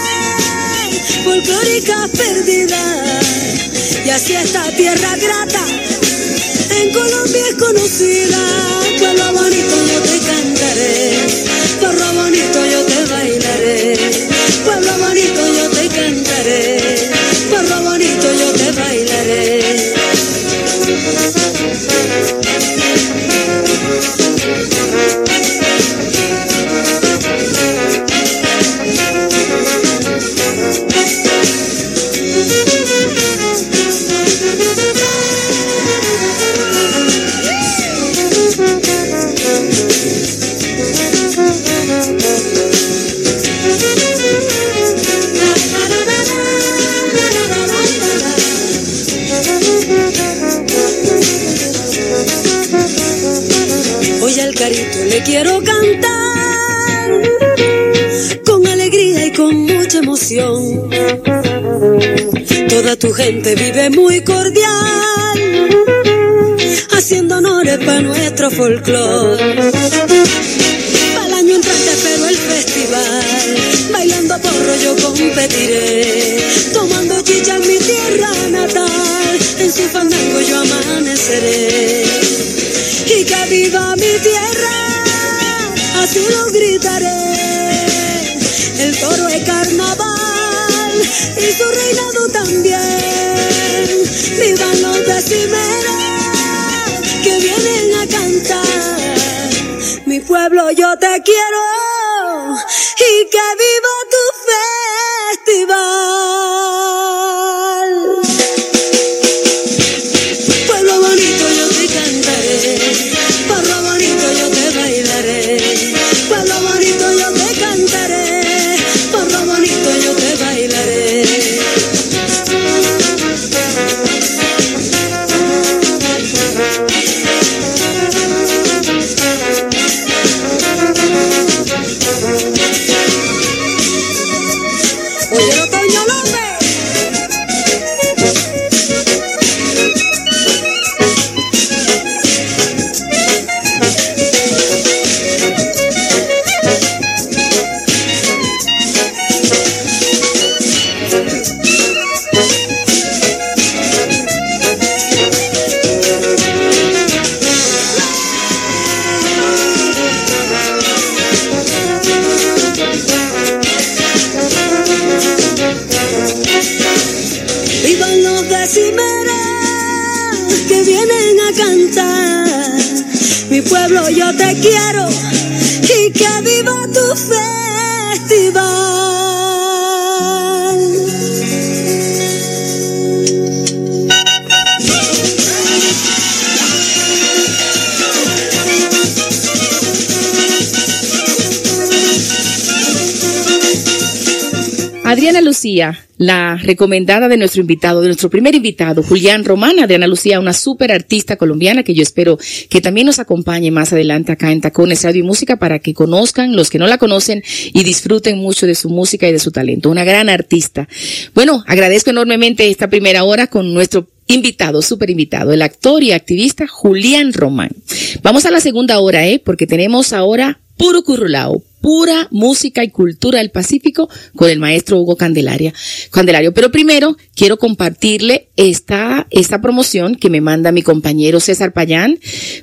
folclóricas perdidas y así esta tierra grata en Colombia es conocida tu gente vive muy cordial, haciendo honores para nuestro folclore. La recomendada de nuestro invitado, de nuestro primer invitado, Julián Román. Adriana Lucía, una súper artista colombiana que yo espero que también nos acompañe más adelante acá en Tacones Radio y Música para que conozcan los que no la conocen y disfruten mucho de su música y de su talento. Una gran artista. Bueno, agradezco enormemente esta primera hora con nuestro invitado, súper invitado, el actor y activista Julián Román. Vamos a la segunda hora, ¿eh? Porque tenemos ahora puro currulao, pura música y cultura del Pacífico con el maestro Hugo Candelaria, Candelario. Pero primero quiero compartirle esta, esta promoción que me manda mi compañero César Payán,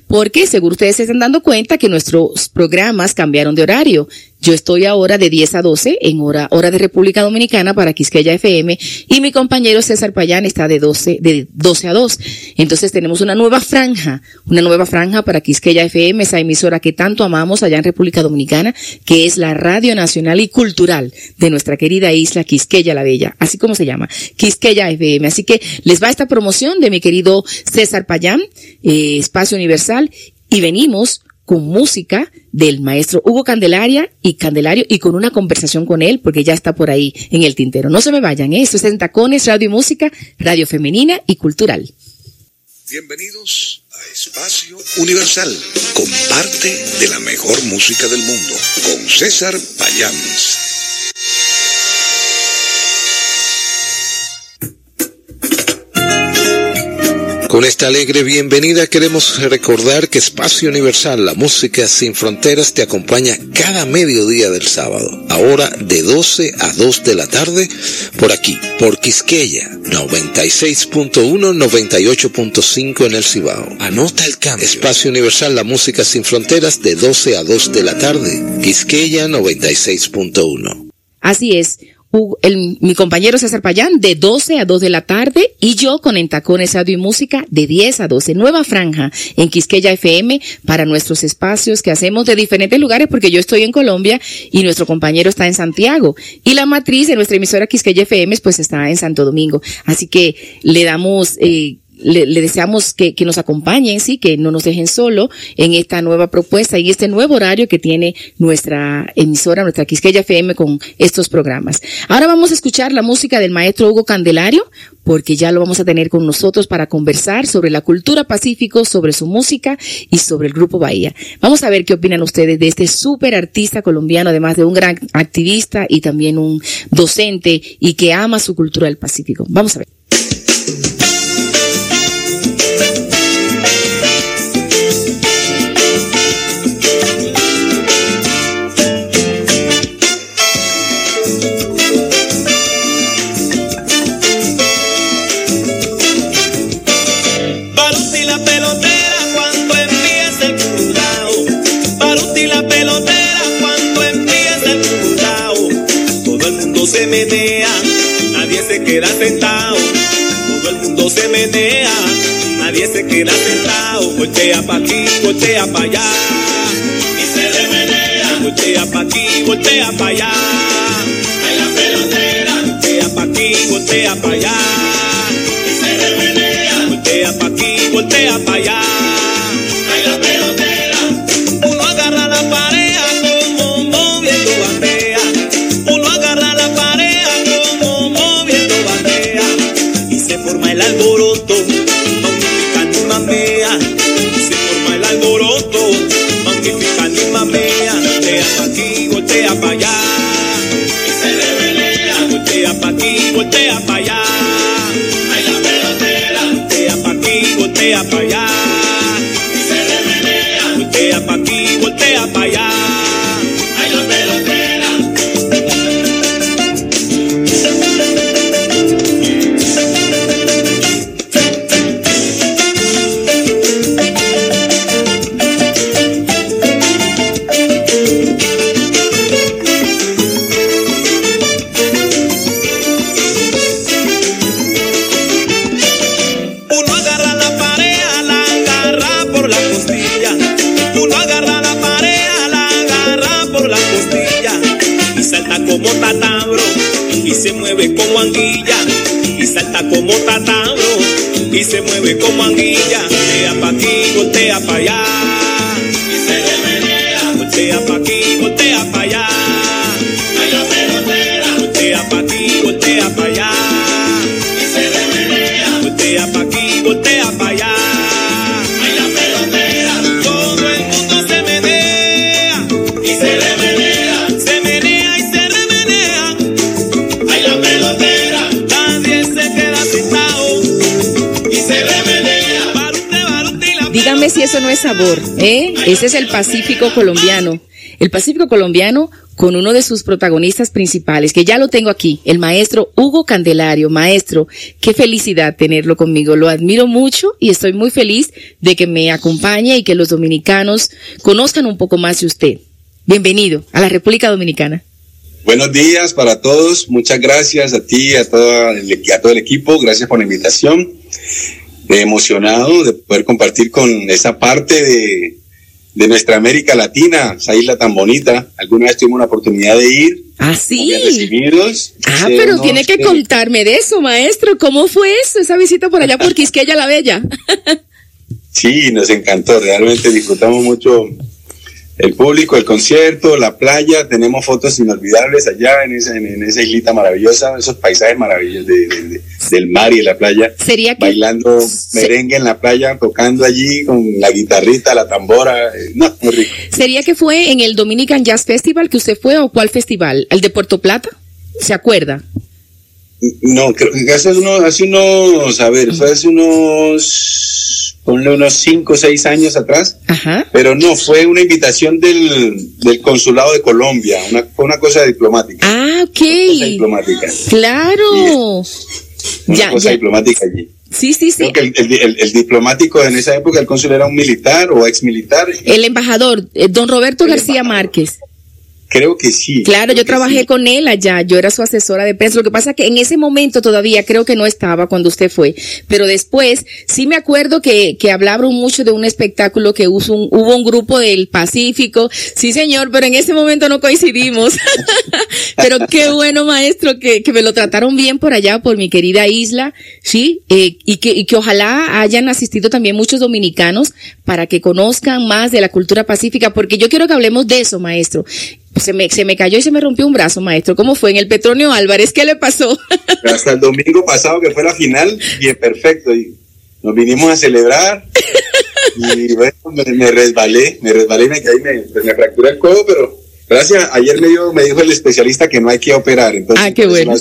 porque seguro ustedes se están dando cuenta que nuestros programas cambiaron de horario. Yo estoy ahora de 10 a 12 en hora, hora de República Dominicana para Quisqueya FM y mi compañero César Payán está de 12, de 12 a 2. Entonces tenemos una nueva franja, una nueva franja para Quisqueya FM, esa emisora que tanto amamos allá en República Dominicana, que es la Radio Nacional y Cultural de nuestra querida isla Quisqueya la Bella, así como se llama, Quisqueya FM. Así que les va esta promoción de mi querido César Payán, eh, Espacio Universal, y venimos con música del maestro Hugo Candelaria y Candelario y con una conversación con él porque ya está por ahí en el tintero. No se me vayan, ¿eh? esto es en Tacones, Radio y Música, Radio Femenina y Cultural. Bienvenidos a Espacio Universal. Comparte de la mejor música del mundo con César Payans. Con esta alegre bienvenida queremos recordar que Espacio Universal, la música sin fronteras, te acompaña cada mediodía del sábado, ahora de 12 a 2 de la tarde, por aquí, por Quisqueya, 96.1, 98.5 en el Cibao. Anota el cambio. Espacio Universal, la música sin fronteras, de 12 a 2 de la tarde, Quisqueya 96.1. Así es el, mi compañero César Payán de 12 a 2 de la tarde y yo con Entacones Audio y Música de 10 a 12. Nueva franja en Quisqueya FM para nuestros espacios que hacemos de diferentes lugares porque yo estoy en Colombia y nuestro compañero está en Santiago. Y la matriz de nuestra emisora Quisqueya FM pues está en Santo Domingo. Así que le damos... Eh, le, deseamos que, que, nos acompañen, sí, que no nos dejen solo en esta nueva propuesta y este nuevo horario que tiene nuestra emisora, nuestra Quisqueya FM con estos programas. Ahora vamos a escuchar la música del maestro Hugo Candelario, porque ya lo vamos a tener con nosotros para conversar sobre la cultura pacífico, sobre su música y sobre el Grupo Bahía. Vamos a ver qué opinan ustedes de este súper artista colombiano, además de un gran activista y también un docente y que ama su cultura del Pacífico. Vamos a ver. Nadie se queda sentado. Todo el mundo se menea, nadie se queda sentado. Voltea pa' aquí, voltea pa' allá. Y se le menea. Voltea pa' aquí, voltea pa' allá. Hay la pelotera. Voltea pa' aquí, voltea pa' allá. Y se le menea. Voltea pa' aquí, voltea pa' allá. Se mueve como no es sabor, ¿eh? Ese es el Pacífico colombiano. El Pacífico colombiano con uno de sus protagonistas principales, que ya lo tengo aquí, el maestro Hugo Candelario. Maestro, qué felicidad tenerlo conmigo. Lo admiro mucho y estoy muy feliz de que me acompañe y que los dominicanos conozcan un poco más de usted. Bienvenido a la República Dominicana. Buenos días para todos. Muchas gracias a ti a, a todo el equipo. Gracias por la invitación. Emocionado de poder compartir con esa parte de, de nuestra América Latina, esa isla tan bonita. Alguna vez tuvimos una oportunidad de ir. Ah, sí. Recibidos. Ah, pero tiene que contarme de eso, maestro. ¿Cómo fue eso, esa visita por allá por Quisqueya la Bella? sí, nos encantó. Realmente disfrutamos mucho el público, el concierto, la playa, tenemos fotos inolvidables allá en esa, en, esa islita maravillosa, esos paisajes maravillosos de, del mar y de la playa. ¿Sería que bailando merengue en la playa, tocando allí con la guitarrita, la tambora, eh, no, muy rico. ¿Sería que fue en el Dominican Jazz Festival que usted fue o cuál festival? ¿El de Puerto Plata? ¿Se acuerda? No, creo que hace unos, hace unos, a ver, fue hace unos ponle unos 5 o 6 años atrás, pero no, fue una invitación del, del consulado de Colombia, una, fue una cosa diplomática. Ah, ok. diplomática. Claro. una ya, cosa diplomática allí. Sí, sí, sí. Creo que el, el, diplomático en esa época, el cónsul era un militar o ex militar. El embajador, eh, don Roberto García Márquez. Creo que sí. Claro, yo trabajé con él allá, yo era su asesora de prensa. Lo que pasa es que en ese momento todavía creo que no estaba cuando usted fue, pero después sí me acuerdo que, que hablaron mucho de un espectáculo que hubo un, hubo un grupo del Pacífico. Sí, señor, pero en ese momento no coincidimos. pero qué bueno, maestro, que, que me lo trataron bien por allá, por mi querida isla, sí, eh, y, que, y que ojalá hayan asistido también muchos dominicanos para que conozcan más de la cultura pacífica, porque yo quiero que hablemos de eso, maestro se me, se me cayó y se me rompió un brazo, maestro. ¿Cómo fue en el Petronio Álvarez? ¿Qué le pasó? Hasta el domingo pasado, que fue la final, bien perfecto. Y nos vinimos a celebrar. Y bueno, me, resbalé, me resbalé y me caí, me, pues me fracturé el codo, pero Gracias. Ayer me, dio, me dijo el especialista que no hay que operar. Entonces, ah, qué bueno.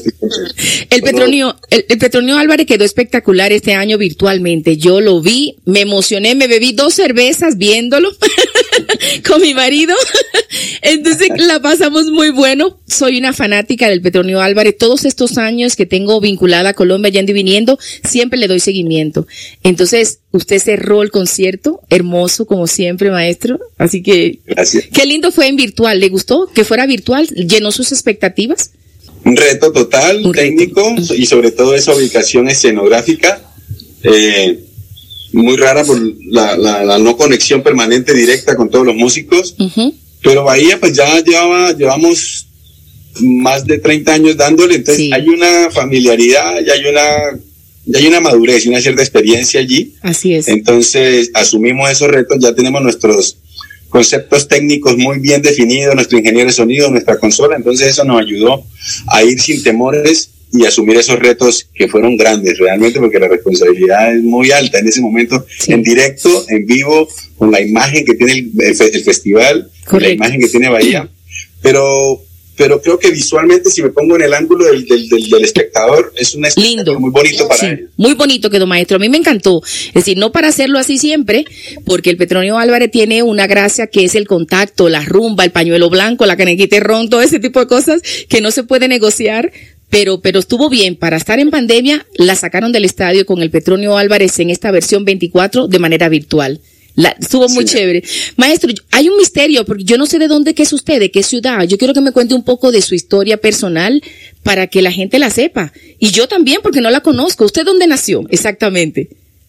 el Petronio, el, el, Petronio Álvarez quedó espectacular este año virtualmente. Yo lo vi, me emocioné, me bebí dos cervezas viéndolo con mi marido. Entonces la pasamos muy bueno. Soy una fanática del Petronio Álvarez. Todos estos años que tengo vinculada a Colombia yendo y viniendo, siempre le doy seguimiento. Entonces, usted cerró el concierto, hermoso como siempre, maestro. Así que, Gracias. qué lindo fue en virtual. ¿Le gustó que fuera virtual? ¿Llenó sus expectativas? Un reto total, Un técnico y sobre todo esa ubicación escenográfica. Eh, muy rara por la, la, la, no conexión permanente directa con todos los músicos. Pero Bahía, pues ya llevaba, llevamos más de 30 años dándole, entonces Sí. hay una familiaridad, ya hay una, ya hay una madurez y una cierta experiencia allí. Así es. Entonces asumimos esos retos, ya tenemos nuestros conceptos técnicos muy bien definidos, nuestro ingeniero de sonido, nuestra consola, entonces eso nos ayudó a ir sin temores y asumir esos retos que fueron grandes realmente porque la responsabilidad es muy alta en ese momento, Sí. en directo, en vivo, con la imagen que tiene el, el fe- el festival, con la imagen que tiene Bahía, pero pero creo que visualmente si me pongo en el ángulo del, del, del, del espectador es un Lindo. muy bonito para Sí, ellos. muy bonito quedó, maestro. A mí me encantó. Es decir, no para hacerlo así siempre, porque el Petronio Álvarez tiene una gracia que es el contacto, la rumba, el pañuelo blanco, la canequita ron, todo ese tipo de cosas que no se puede negociar. Pero, pero estuvo bien. Para estar en pandemia, la sacaron del estadio con el Petronio Álvarez en esta versión 24 de manera virtual. La, estuvo muy Sí. chévere. Maestro, hay un misterio, porque yo no sé de dónde que es usted, de qué ciudad. Yo quiero que me cuente un poco de su historia personal para que la gente la sepa. Y yo también, porque no la conozco. ¿Usted dónde nació exactamente?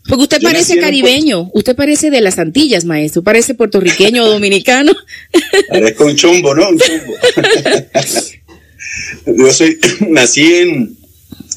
Porque usted Yo parece caribeño, usted parece de las Antillas, maestro, parece puertorriqueño o dominicano. Parezco un chombo, ¿no? Un chombo. Yo soy, nací en,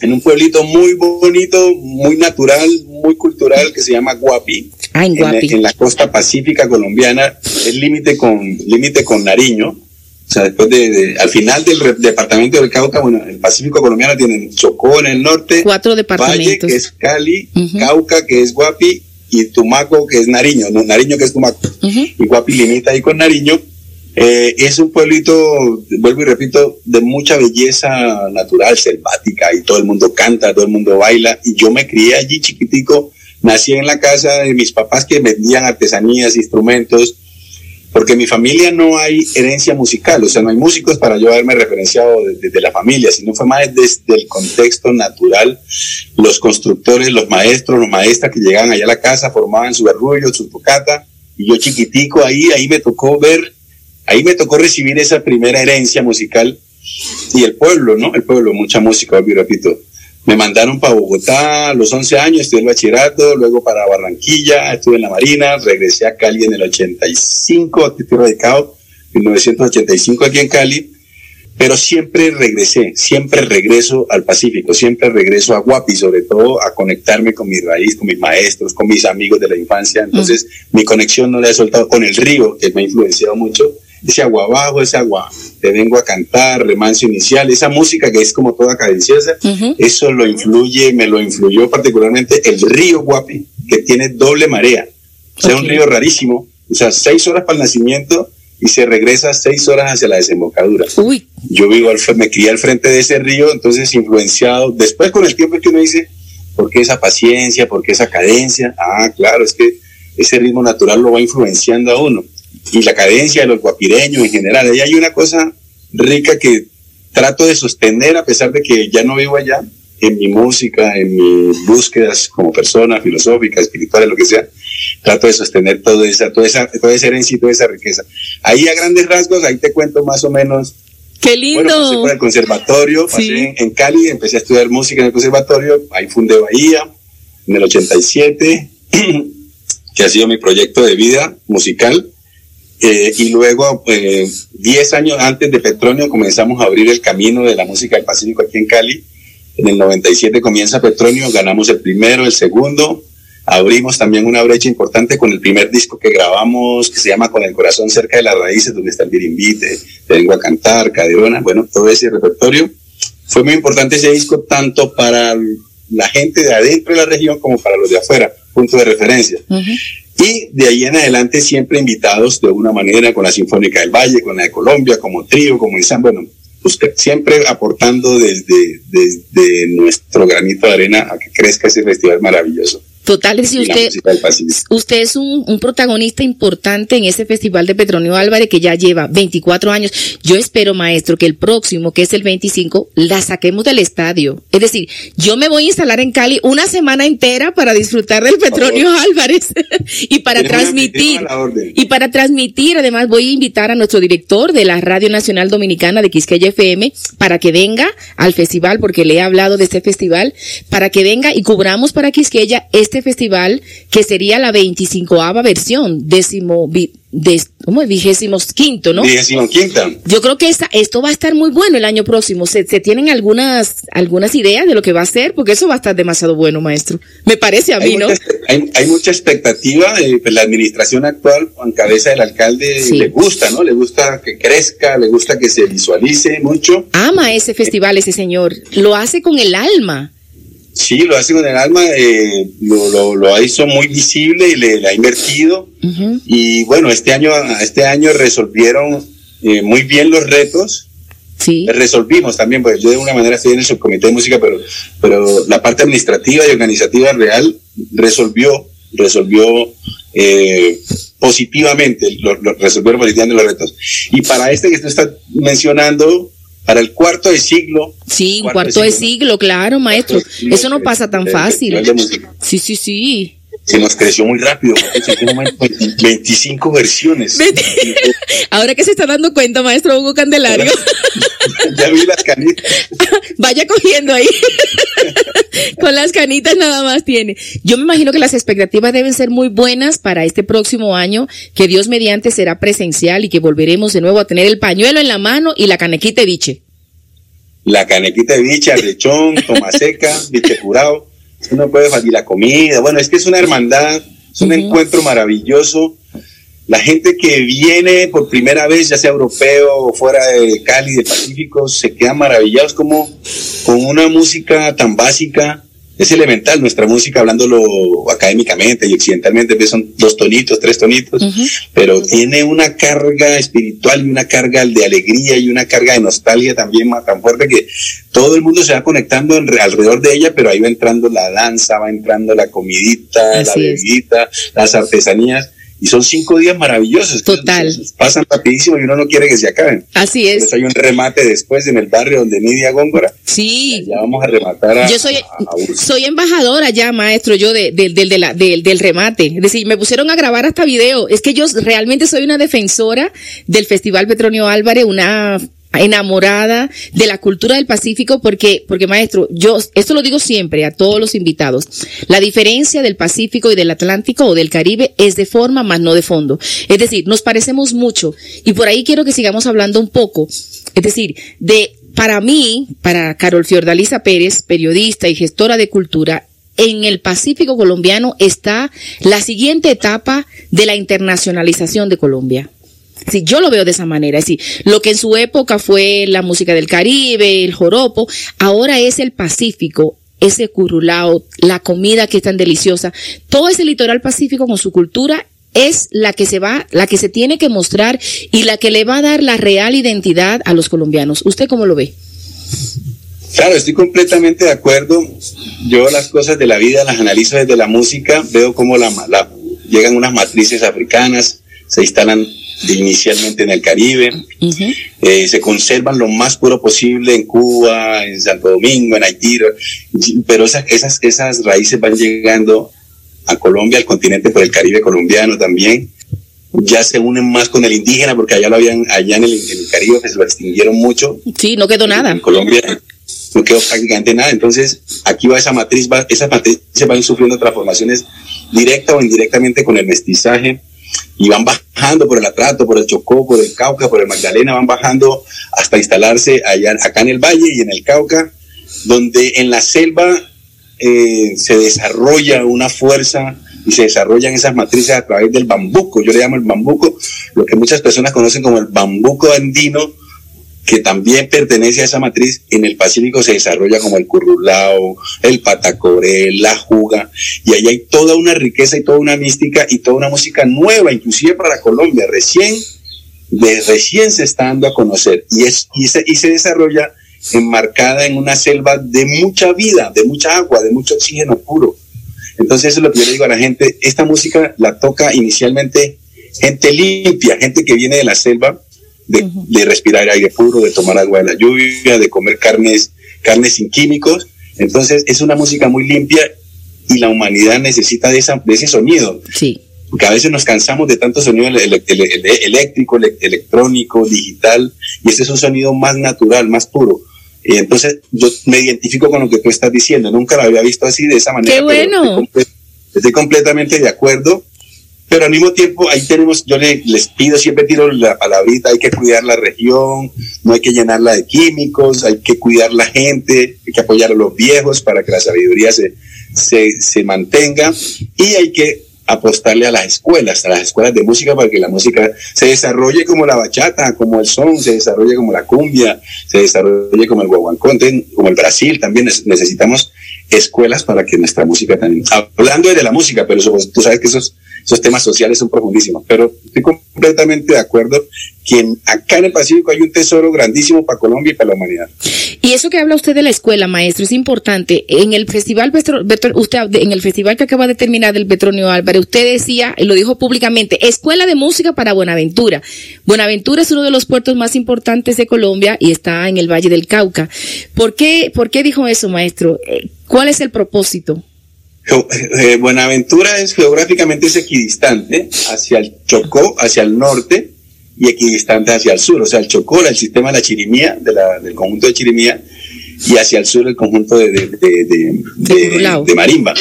en un pueblito muy bonito, muy natural, muy cultural, que se llama Guapi. Ah, en Guapi. en la costa pacífica colombiana, es límite con, límite con Nariño. O sea, después de, de- al final del re- departamento del Cauca, bueno, el Pacífico colombiano tiene Chocó en el norte, Cuatro Valle, departamentos. que es Cali, Ujú. Cauca, que es Guapi, y Tumaco, que es Nariño, no, Nariño, que es Tumaco Ujú. y Guapi limita ahí con Nariño. Eh, es un pueblito, vuelvo y repito, de mucha belleza natural, selvática, y todo el mundo canta, todo el mundo baila. Y yo me crié allí chiquitico, nací en la casa de mis papás que vendían artesanías, instrumentos, porque en mi familia no hay herencia musical, o sea, no hay músicos para yo haberme referenciado desde la familia, sino fue más desde el contexto natural, los constructores, los maestros, los maestras que llegaban allá a la casa, formaban su arrullo, su tocata, y yo chiquitico ahí, ahí me tocó ver, ahí me tocó recibir esa primera herencia musical, y el pueblo, ¿no? El pueblo, mucha música, repito. Me mandaron para Bogotá a los 11 años, estudié el bachillerato, luego para Barranquilla, estuve en la Marina, regresé a Cali en el 85, aquí estoy radicado, 1985 aquí en Cali, pero siempre regresé, siempre regreso al Pacífico, siempre regreso a Guapi, sobre todo a conectarme con mi raíz, con mis maestros, con mis amigos de la infancia, entonces mi conexión no la he soltado con el río, que me ha influenciado mucho, ese agua abajo, ese agua, te vengo a cantar, remanso inicial, esa música que es como toda cadenciosa, eso lo influye, me lo influyó particularmente el río Guapi, que tiene doble marea. O sea, un río rarísimo, o sea, seis horas para el nacimiento y se regresa seis horas hacia la desembocadura. Yo vivo, al, me crié al frente de ese río, entonces influenciado, después con el tiempo es que uno dice, ¿por qué esa paciencia? ¿Por qué esa cadencia? Ah, claro, es que ese ritmo natural lo va influenciando a uno y la cadencia de los guapireños en general. Ahí hay una cosa rica que trato de sostener a pesar de que ya no vivo allá, en mi música, en mis búsquedas como persona, filosófica, espiritual, lo que sea, trato de sostener toda esa, toda esa, toda esa herencia y toda esa riqueza. Ahí a grandes rasgos, ahí te cuento más o menos. ¡Qué lindo! Bueno, pasé por el conservatorio, pasé en, Cali, empecé a estudiar música en el conservatorio, ahí fundé Bahía en el 87, que ha sido mi proyecto de vida musical eh, y luego, 10 eh, años antes de Petronio, comenzamos a abrir el camino de la música del Pacífico aquí en Cali. En el 97 comienza Petronio, ganamos el primero, el segundo. Abrimos también una brecha importante con el primer disco que grabamos, que se llama Con el corazón cerca de las raíces, donde está el Birimbite, Te vengo a cantar, Caderona, bueno, todo ese repertorio. Fue muy importante ese disco tanto para la gente de adentro de la región como para los de afuera, punto de referencia. Y de ahí en adelante siempre invitados de alguna manera con la Sinfónica del Valle, con la de Colombia, como trío, como ensamble, bueno, siempre aportando desde, desde nuestro granito de arena a que crezca ese festival maravilloso. Total, si usted, usted es un, protagonista importante en ese festival de Petronio Álvarez que ya lleva 24 años. Yo espero, maestro, que el próximo, que es el 25, la saquemos del estadio. Es decir, yo me voy a instalar en Cali una semana entera para disfrutar del Petronio Álvarez y para transmitir. Y para transmitir, además, voy a invitar a nuestro director de la Radio Nacional Dominicana de Quisqueya FM para que venga al festival, porque le he hablado de este festival, para que venga y cubramos para Quisqueya este este festival, que sería la 25ava versión, décimo, de, ¿cómo Vigésimo quinto, ¿no? Vigésimo quinta. Yo creo que esta, esto va a estar muy bueno el año próximo. ¿Se, ¿Se, tienen algunas, algunas ideas de lo que va a ser? Porque eso va a estar demasiado bueno, maestro. Me parece a mí, ¿no? hay, hay, mucha expectativa. Eh, pues la administración actual, en cabeza del alcalde, le gusta, ¿no? Le gusta que crezca, le gusta que se visualice mucho. Ama ese festival, ese señor. Lo hace con el alma. Sí, lo hace con el alma, eh, lo, lo, ha hizo muy visible y le, ha invertido. Y bueno, este año, este año resolvieron eh, muy bien los retos. Sí. Resolvimos también, porque yo de alguna manera estoy en el subcomité de música, pero, pero la parte administrativa y organizativa real resolvió, resolvió eh, positivamente, lo, resolvieron positivamente los retos. Y para este que usted está mencionando, para el cuarto de siglo. Sí, cuarto, de, siglo, claro, maestro. Eso no pasa tan fácil. Sí, sí, sí. Se nos creció muy rápido. 25 versiones. Ahora que se está dando cuenta, maestro Hugo Candelario. ya vi las canitas. Vaya cogiendo ahí. Con las canitas nada más tiene. Yo me imagino que las expectativas deben ser muy buenas para este próximo año, que Dios mediante será presencial y que volveremos de nuevo a tener el pañuelo en la mano y la canequita de biche. La canequita de biche, arrechón, tomaseca, biche curado. Uno puede faltar la comida. Bueno, es que es una hermandad, es un encuentro maravilloso la gente que viene por primera vez, ya sea europeo o fuera de Cali, de Pacífico, se queda maravillados como con una música tan básica. Es elemental nuestra música, hablándolo académicamente y occidentalmente, son dos tonitos, tres tonitos, pero tiene una carga espiritual y una carga de alegría y una carga de nostalgia también tan fuerte que todo el mundo se va conectando alrededor de ella, pero ahí va entrando la danza, va entrando la comidita, la bebidita, las artesanías y son cinco días maravillosos. Total. pasan rapidísimo y uno no quiere que se acaben. Así es. hay un remate después en el barrio donde Nidia Góngora. Sí. Ya vamos a rematar a, Yo soy, soy embajadora ya, maestro, yo de, del remate. Es decir, me pusieron a grabar hasta video. Es que yo realmente soy una defensora del Festival Petronio Álvarez, una enamorada de la cultura del Pacífico porque, porque maestro, yo esto lo digo siempre a todos los invitados. La diferencia del Pacífico y del Atlántico o del Caribe es de forma más no de fondo. Es decir, nos parecemos mucho y por ahí quiero que sigamos hablando un poco. Es decir, de para mí, para Carol Fiordaliza Pérez, periodista y gestora de cultura, en el Pacífico colombiano está la siguiente etapa de la internacionalización de Colombia. Sí, yo lo veo de esa manera. Es decir, lo que en su época fue la música del Caribe, el joropo, ahora es el Pacífico, ese curulao, la comida que es tan deliciosa. Todo ese litoral pacífico con su cultura es la que se va, la que se tiene que mostrar y la que le va a dar la real identidad a los colombianos. ¿Usted cómo lo ve? Claro, estoy completamente de acuerdo. Yo las cosas de la vida las analizo desde la música, veo cómo la llegan unas matrices africanas, se instalan inicialmente en el Caribe, eh, se conservan lo más puro posible en Cuba, en Santo Domingo, en Haití, pero esas, esas, esas raíces van llegando a Colombia, al continente por el Caribe colombiano también. Ya se unen más con el indígena porque allá lo habían, allá en el, Caribe se lo extinguieron mucho. Sí, no quedó nada. En Colombia no quedó prácticamente nada. Entonces, aquí va esa matriz, va, esas matrices van sufriendo transformaciones directa o indirectamente con el mestizaje y van bajando por el Atrato, por el Chocó, por el Cauca, por el Magdalena, van bajando hasta instalarse allá, acá en el Valle y en el Cauca, donde en la selva eh, se desarrolla una fuerza y se desarrollan esas matrices a través del bambuco. Yo le llamo el bambuco, lo que muchas personas conocen como el bambuco andino, que también pertenece a esa matriz, en el Pacífico se desarrolla como el currulao, el patacoré, la juga, y ahí hay toda una riqueza y toda una mística y toda una música nueva, inclusive para Colombia, recién, de, recién se está dando a conocer, y, es, y, se, y se desarrolla enmarcada en una selva de mucha vida, de mucha agua, de mucho oxígeno puro. Entonces eso es lo que yo le digo a la gente, esta música la toca inicialmente gente limpia, gente que viene de la selva, de, respirar aire puro, de tomar agua de la lluvia, de comer carnes, carnes sin químicos. Entonces es una música muy limpia y la humanidad necesita de, esa, de ese sonido. Sí. Porque a veces nos cansamos de tanto sonido eléctrico, electrónico, digital, y ese es un sonido más natural, más puro. Y entonces yo me identifico con lo que tú estás diciendo. Nunca lo había visto así de esa manera. ¡Qué bueno! estoy, completamente de acuerdo pero al mismo tiempo ahí tenemos, yo les pido, siempre tiro la palabrita, hay que cuidar la región, no hay que llenarla de químicos, hay que cuidar la gente, hay que apoyar a los viejos para que la sabiduría se, se, se mantenga y hay que apostarle a las escuelas, a las escuelas de música para que la música se desarrolle como la bachata, como el son, se desarrolle como la cumbia, se desarrolle como el guaguancó, como el Brasil, también necesitamos escuelas para que nuestra música también, hablando de la música, pero tú sabes que esos esos temas sociales son profundísimos, pero estoy completamente de acuerdo que acá en el Pacífico hay un tesoro grandísimo para Colombia y para la humanidad. Y eso que habla usted de la escuela, maestro, es importante. En el festival, usted, en el festival que acaba de terminar del Petronio Álvarez, usted decía, lo dijo públicamente, Escuela de Música para Buenaventura. Buenaventura es uno de los puertos más importantes de Colombia y está en el Valle del Cauca. ¿Por qué, por qué dijo eso, maestro? Eh, ¿Cuál es el propósito? Eh, Buenaventura es geográficamente es equidistante hacia el Chocó, hacia el norte, y equidistante hacia el sur. O sea, el Chocó, el sistema de la Chirimía, de la, del conjunto de Chirimía, y hacia el sur el conjunto de, de, de, de Marimba.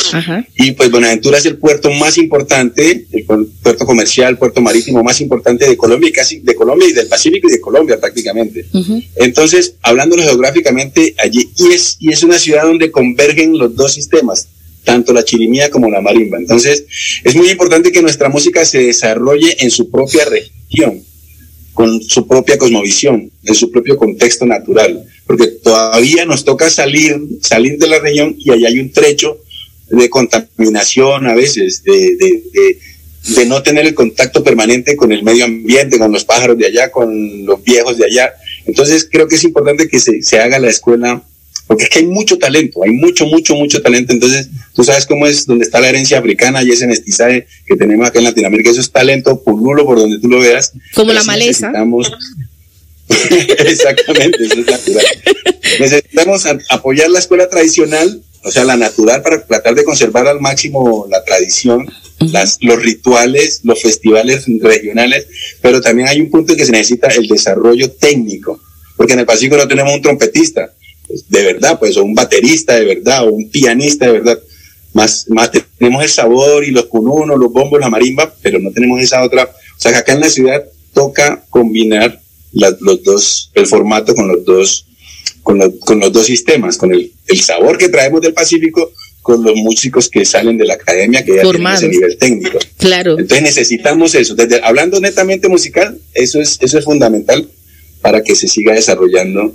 Y pues Buenaventura es el puerto más importante, el puerto comercial, puerto marítimo más importante de Colombia y casi de Colombia y del Pacífico y de Colombia prácticamente. Entonces, hablándolo geográficamente, allí, y es, y es una ciudad donde convergen los dos sistemas, tanto la chirimía como la marimba. Entonces, es muy importante que nuestra música se desarrolle en su propia región, con su propia cosmovisión, en su propio contexto natural, porque todavía nos toca salir, salir de la región y allá hay un trecho de contaminación a veces, de, de, de, no tener el contacto permanente con el medio ambiente, con los pájaros de allá, con los viejos de allá. Entonces creo que es importante que se, se haga la escuela porque es que hay mucho talento, hay mucho, mucho, mucho talento. Entonces, tú sabes cómo es donde está la herencia africana y ese mestizaje que tenemos acá en Latinoamérica. Eso es talento pululo por donde tú lo veas. Como la maleza. Necesitamos... Exactamente, eso es natural. Necesitamos apoyar la escuela tradicional, o sea, la natural, para tratar de conservar al máximo la tradición, las, los rituales, los festivales regionales, pero también hay un punto en que se necesita el desarrollo técnico, porque en el Pacífico no tenemos un trompetista, pues, de verdad, pues, o un baterista de verdad, o un pianista de verdad. Más, más tenemos el sabor y los cununos, los bombos, la marimba, pero no tenemos esa otra. O sea, que acá en la ciudad toca combinar los dos, el formato con los dos, con, con los dos sistemas, con el, el sabor que traemos del Pacífico, con los músicos que salen de la academia que ya tienen ese nivel técnico. Claro. Entonces necesitamos eso. Desde, hablando netamente musical, eso es, eso es fundamental para que se siga desarrollando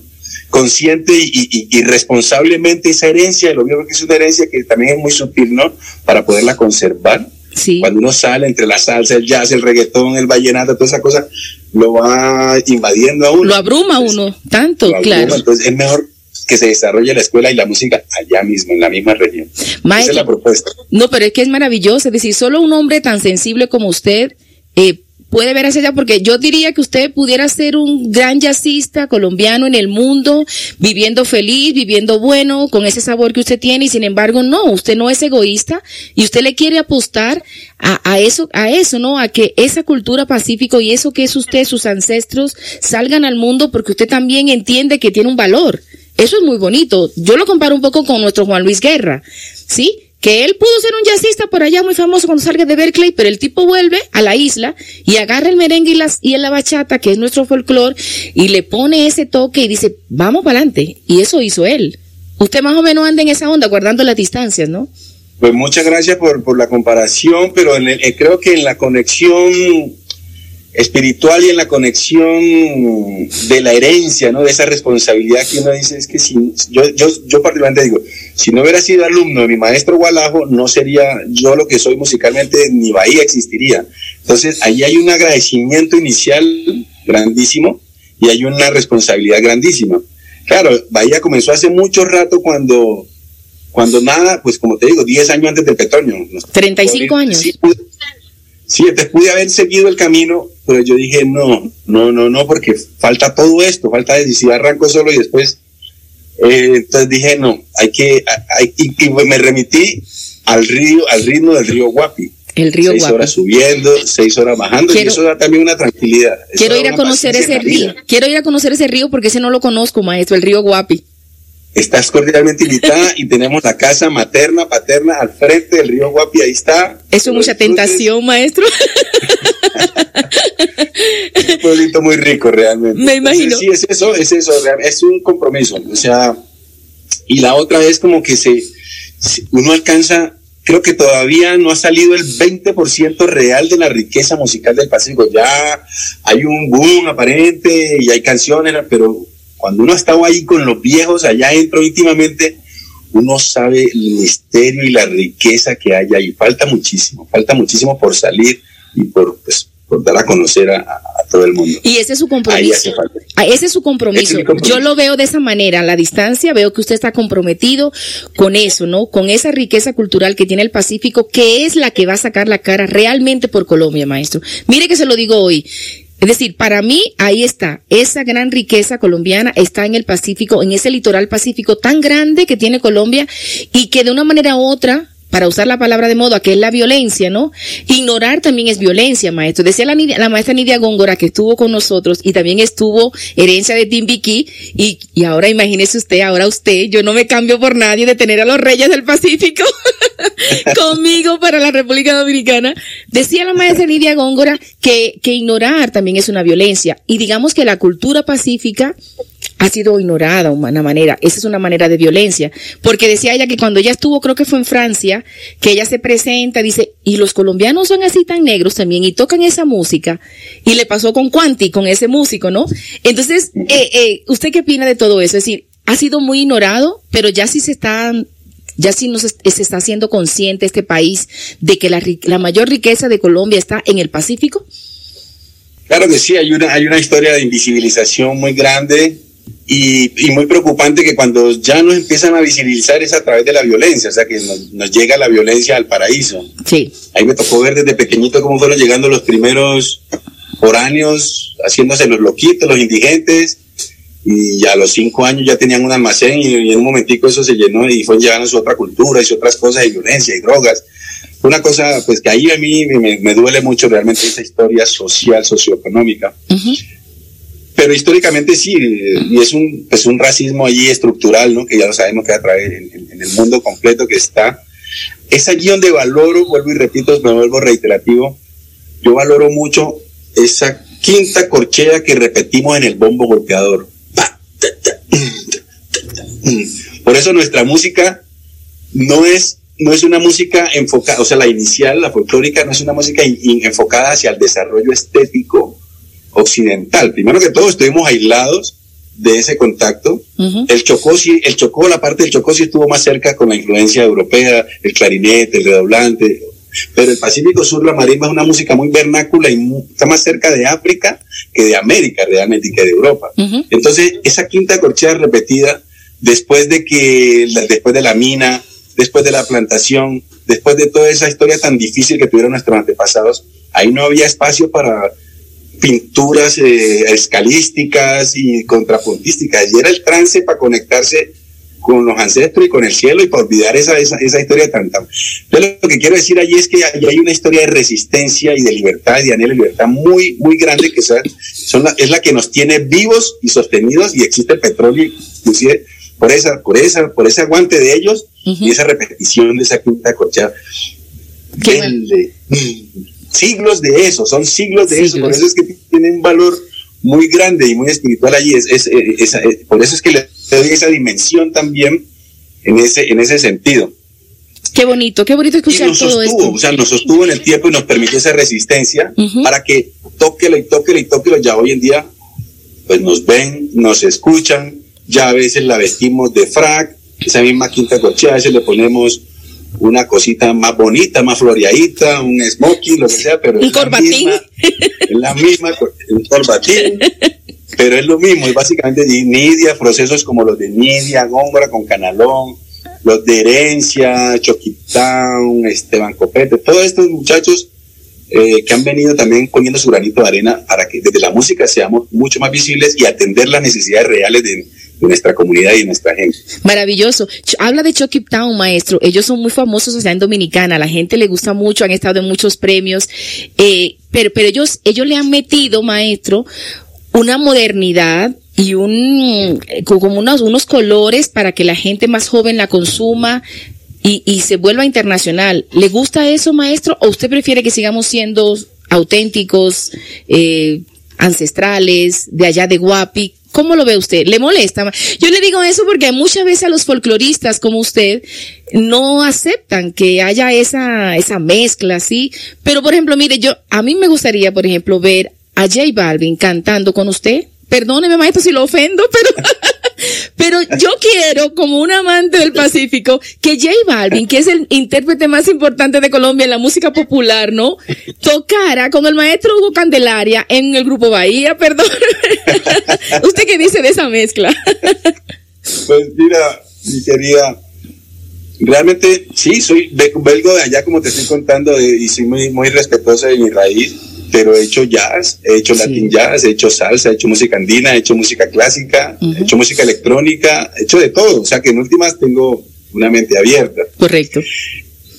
consciente y, responsablemente esa herencia, lo mismo que es una herencia que también es muy sutil, ¿no? Para poderla conservar. Sí. Cuando uno sale entre la salsa, el jazz, el reggaetón, el vallenato, toda esa cosa, lo va invadiendo a uno. Lo abruma uno, tanto, claro. Entonces es mejor que se desarrolle la escuela y la música allá mismo, en la misma región. Esa es la propuesta. No, pero es que es maravilloso. Es decir, solo un hombre tan sensible como usted eh, puede ver hacia allá, porque yo diría que usted pudiera ser un gran jazzista colombiano en el mundo, viviendo feliz, viviendo bueno, con ese sabor que usted tiene, y sin embargo, no, usted no es egoísta y usted le quiere apostar a, a eso, a eso, ¿no? A que esa cultura pacífico y eso que es usted, sus ancestros, salgan al mundo porque usted también entiende que tiene un valor. Eso es muy bonito. Yo lo comparo un poco con nuestro Juan Luis Guerra, ¿sí? Que él pudo ser un jazzista por allá muy famoso cuando salga de Berkeley, pero el tipo vuelve a la isla y agarra el merengue y, las, y la bachata, que es nuestro folclore, y le pone ese toque y dice, vamos para adelante. Y eso hizo él. Usted más o menos anda en esa onda, guardando las distancias, ¿no? Pues muchas gracias por, por la comparación, pero eh, creo que en la conexión espiritual y en la conexión de la herencia, ¿no? De esa responsabilidad que uno dice, es que si, yo, yo, yo particularmente digo, si no hubiera sido alumno de mi maestro Gualajo, no sería yo lo que soy musicalmente, ni Bahía existiría. Entonces, ahí hay un agradecimiento inicial grandísimo y hay una responsabilidad grandísima. Claro, Bahía comenzó hace mucho rato cuando, cuando nada, pues como te digo, 10 años antes del petróleo. 35 años. Sí, sí, te pude haber seguido el camino, pero yo dije, no, no, no, no, porque falta todo esto, falta decir, si arranco solo y después, eh, entonces dije, no, hay que, hay, y, me remití al río, al ritmo del río Guapi. El río seis horas subiendo, seis horas bajando, y eso da también una tranquilidad. quiero ir a conocer ese río, quiero ir a conocer ese río porque ese no lo conozco, maestro, el río Guapi. Estás cordialmente invitada y tenemos la casa materna, paterna al frente del río Guapi, ahí está. Eso es mucha tentación, maestro. es un pueblito muy rico realmente. Me imagino. sí, es eso, es eso, es un compromiso. O sea, y la otra es como que se, uno alcanza, creo que todavía no ha salido el 20% real de la riqueza musical del Pacífico. Ya hay un boom aparente y hay canciones, pero cuando uno ha estado ahí con los viejos, allá adentro íntimamente, uno sabe el misterio y la riqueza que hay ahí. Falta muchísimo, falta muchísimo por salir y por, pues, por dar a conocer a, todo el mundo. Y ese es su compromiso. Ah, ese es su compromiso. Yo lo veo de esa manera, a la distancia, veo que usted está comprometido con eso, ¿no? Con esa riqueza cultural que tiene el Pacífico, que es la que va a sacar la cara realmente por Colombia, maestro. Mire que se lo digo hoy. Es decir, para mí ahí está, esa gran riqueza colombiana está en el Pacífico, en ese litoral pacífico tan grande que tiene Colombia y que de una manera u otra para usar la palabra de moda, que es la violencia, ¿no? Ignorar también es violencia, maestro. Decía la, la maestra Nidia Góngora que estuvo con nosotros y también estuvo herencia de Timbiquí y, y ahora imagínese usted, ahora usted, yo no me cambio por nadie de tener a los reyes del Pacífico conmigo para la República Dominicana. Decía la maestra Nidia Góngora que, que ignorar también es una violencia y digamos que la cultura pacífica ha sido ignorada de una manera. Esa es una manera de violencia. Porque decía ella que cuando ella estuvo, creo que fue en Francia, que ella se presenta, dice, y los colombianos son así tan negros también y tocan esa música. Y le pasó con Quanti, con ese músico, ¿no? Entonces, eh, eh, ¿usted qué opina de todo eso? Es decir, ha sido muy ignorado, pero ya sí se está ya sí nos se está haciendo consciente este país de que la, la mayor riqueza de Colombia está en el Pacífico. Claro que sí, hay una, hay una historia de invisibilización muy grande y, muy preocupante que cuando ya nos empiezan a visibilizar es a través de la violencia, o sea que nos, llega la violencia al paraíso. Sí. Ahí me tocó ver desde pequeñito cómo fueron llegando los primeros foráneos, haciéndose los loquitos, los indigentes, y a los cinco años ya tenían un almacén y, en un momentico eso se llenó y fue llevando su otra cultura y su otras cosas de violencia y drogas una cosa, pues que ahí a mí me, duele mucho realmente esa historia social, socioeconómica. Pero históricamente sí, y es un, pues un racismo allí estructural, ¿no? Que ya lo sabemos que a través en, el mundo completo que está. Es allí donde valoro, vuelvo y repito, me vuelvo reiterativo, yo valoro mucho esa quinta corchea que repetimos en el bombo golpeador. Por eso nuestra música no es no es una música enfocada, o sea, la inicial, la folclórica, no es una música enfocada hacia el desarrollo estético occidental. Primero que todo, estuvimos aislados de ese contacto. El Chocó, sí, el Chocó, la parte del Chocó sí estuvo más cerca con la influencia europea, el clarinete, el redoblante. Pero el Pacífico Sur, la marimba es una música muy vernácula y está más cerca de África que de América realmente y que de Europa. Entonces, esa quinta corchea repetida, después de que, después de la mina, después de la plantación, después de toda esa historia tan difícil que tuvieron nuestros antepasados, ahí no había espacio para pinturas eh, escalísticas y contrapuntísticas, y era el trance para conectarse con los ancestros y con el cielo y para olvidar esa, esa, esa historia tan, tan... Entonces, lo que quiero decir allí es que hay una historia de resistencia y de libertad y de anhelo de libertad muy, muy grande que son es la que nos tiene vivos y sostenidos y existe el petróleo inclusive por esa, por esa, por ese aguante de ellos y esa repetición de esa quinta corchea. Siglos de eso, son siglos de eso, por eso es que tiene un valor muy grande y muy espiritual allí, es, es, eh, por eso es que le doy esa dimensión también en ese, en ese sentido. Qué bonito, qué bonito escuchar nos todo sostuvo, O sea, nos sostuvo en el tiempo y nos permitió esa resistencia para que tóquelo y tóquelo y tóquelo. Ya hoy en día, pues nos ven, nos escuchan, ya a veces la vestimos de frac, esa misma quinta corchea, a veces le ponemos una cosita más bonita, más floreadita, un smoking, lo que sea, pero un corbatín. es la misma, un corbatín, pero es lo mismo, es básicamente Nidia, procesos como los de Nidia, Góngora con Canalón, los de Herencia, Choquitán, Esteban Copete, todos estos muchachos eh, que han venido también poniendo su granito de arena para que desde la música seamos mucho más visibles y atender las necesidades reales de, nuestra comunidad y nuestra gente. Maravilloso. Habla de Chucky Town, maestro. Ellos son muy famosos allá en Dominicana. La gente le gusta mucho, han estado en muchos premios. Eh, pero, pero ellos, ellos le han metido, maestro, una modernidad y un, como unos, unos colores para que la gente más joven la consuma. Y, y se vuelva internacional. ¿Le gusta eso, maestro? ¿O usted prefiere que sigamos siendo auténticos, eh, ancestrales, de allá de Guapi? ¿Cómo lo ve usted? ¿Le molesta? Yo le digo eso porque muchas veces a los folcloristas como usted no aceptan que haya esa, esa mezcla, ¿sí? Pero, por ejemplo, mire, yo, a mí me gustaría, por ejemplo, ver a J Balvin cantando con usted. Perdóneme, maestro, si lo ofendo, pero Pero yo quiero, como un amante del Pacífico, que J Balvin, que es el intérprete más importante de Colombia en la música popular, ¿no? Tocara con el maestro Hugo Candelaria en el grupo Bahía, perdón. ¿Usted qué dice de esa mezcla? pues mira, mi querida, realmente sí, soy belgo de allá, como te estoy contando, y soy muy, respetuosa de mi raíz pero he hecho jazz, he hecho latin jazz, he hecho salsa, he hecho música andina, he hecho música clásica, he hecho música electrónica, he hecho de todo, o sea que en últimas tengo una mente abierta. Correcto.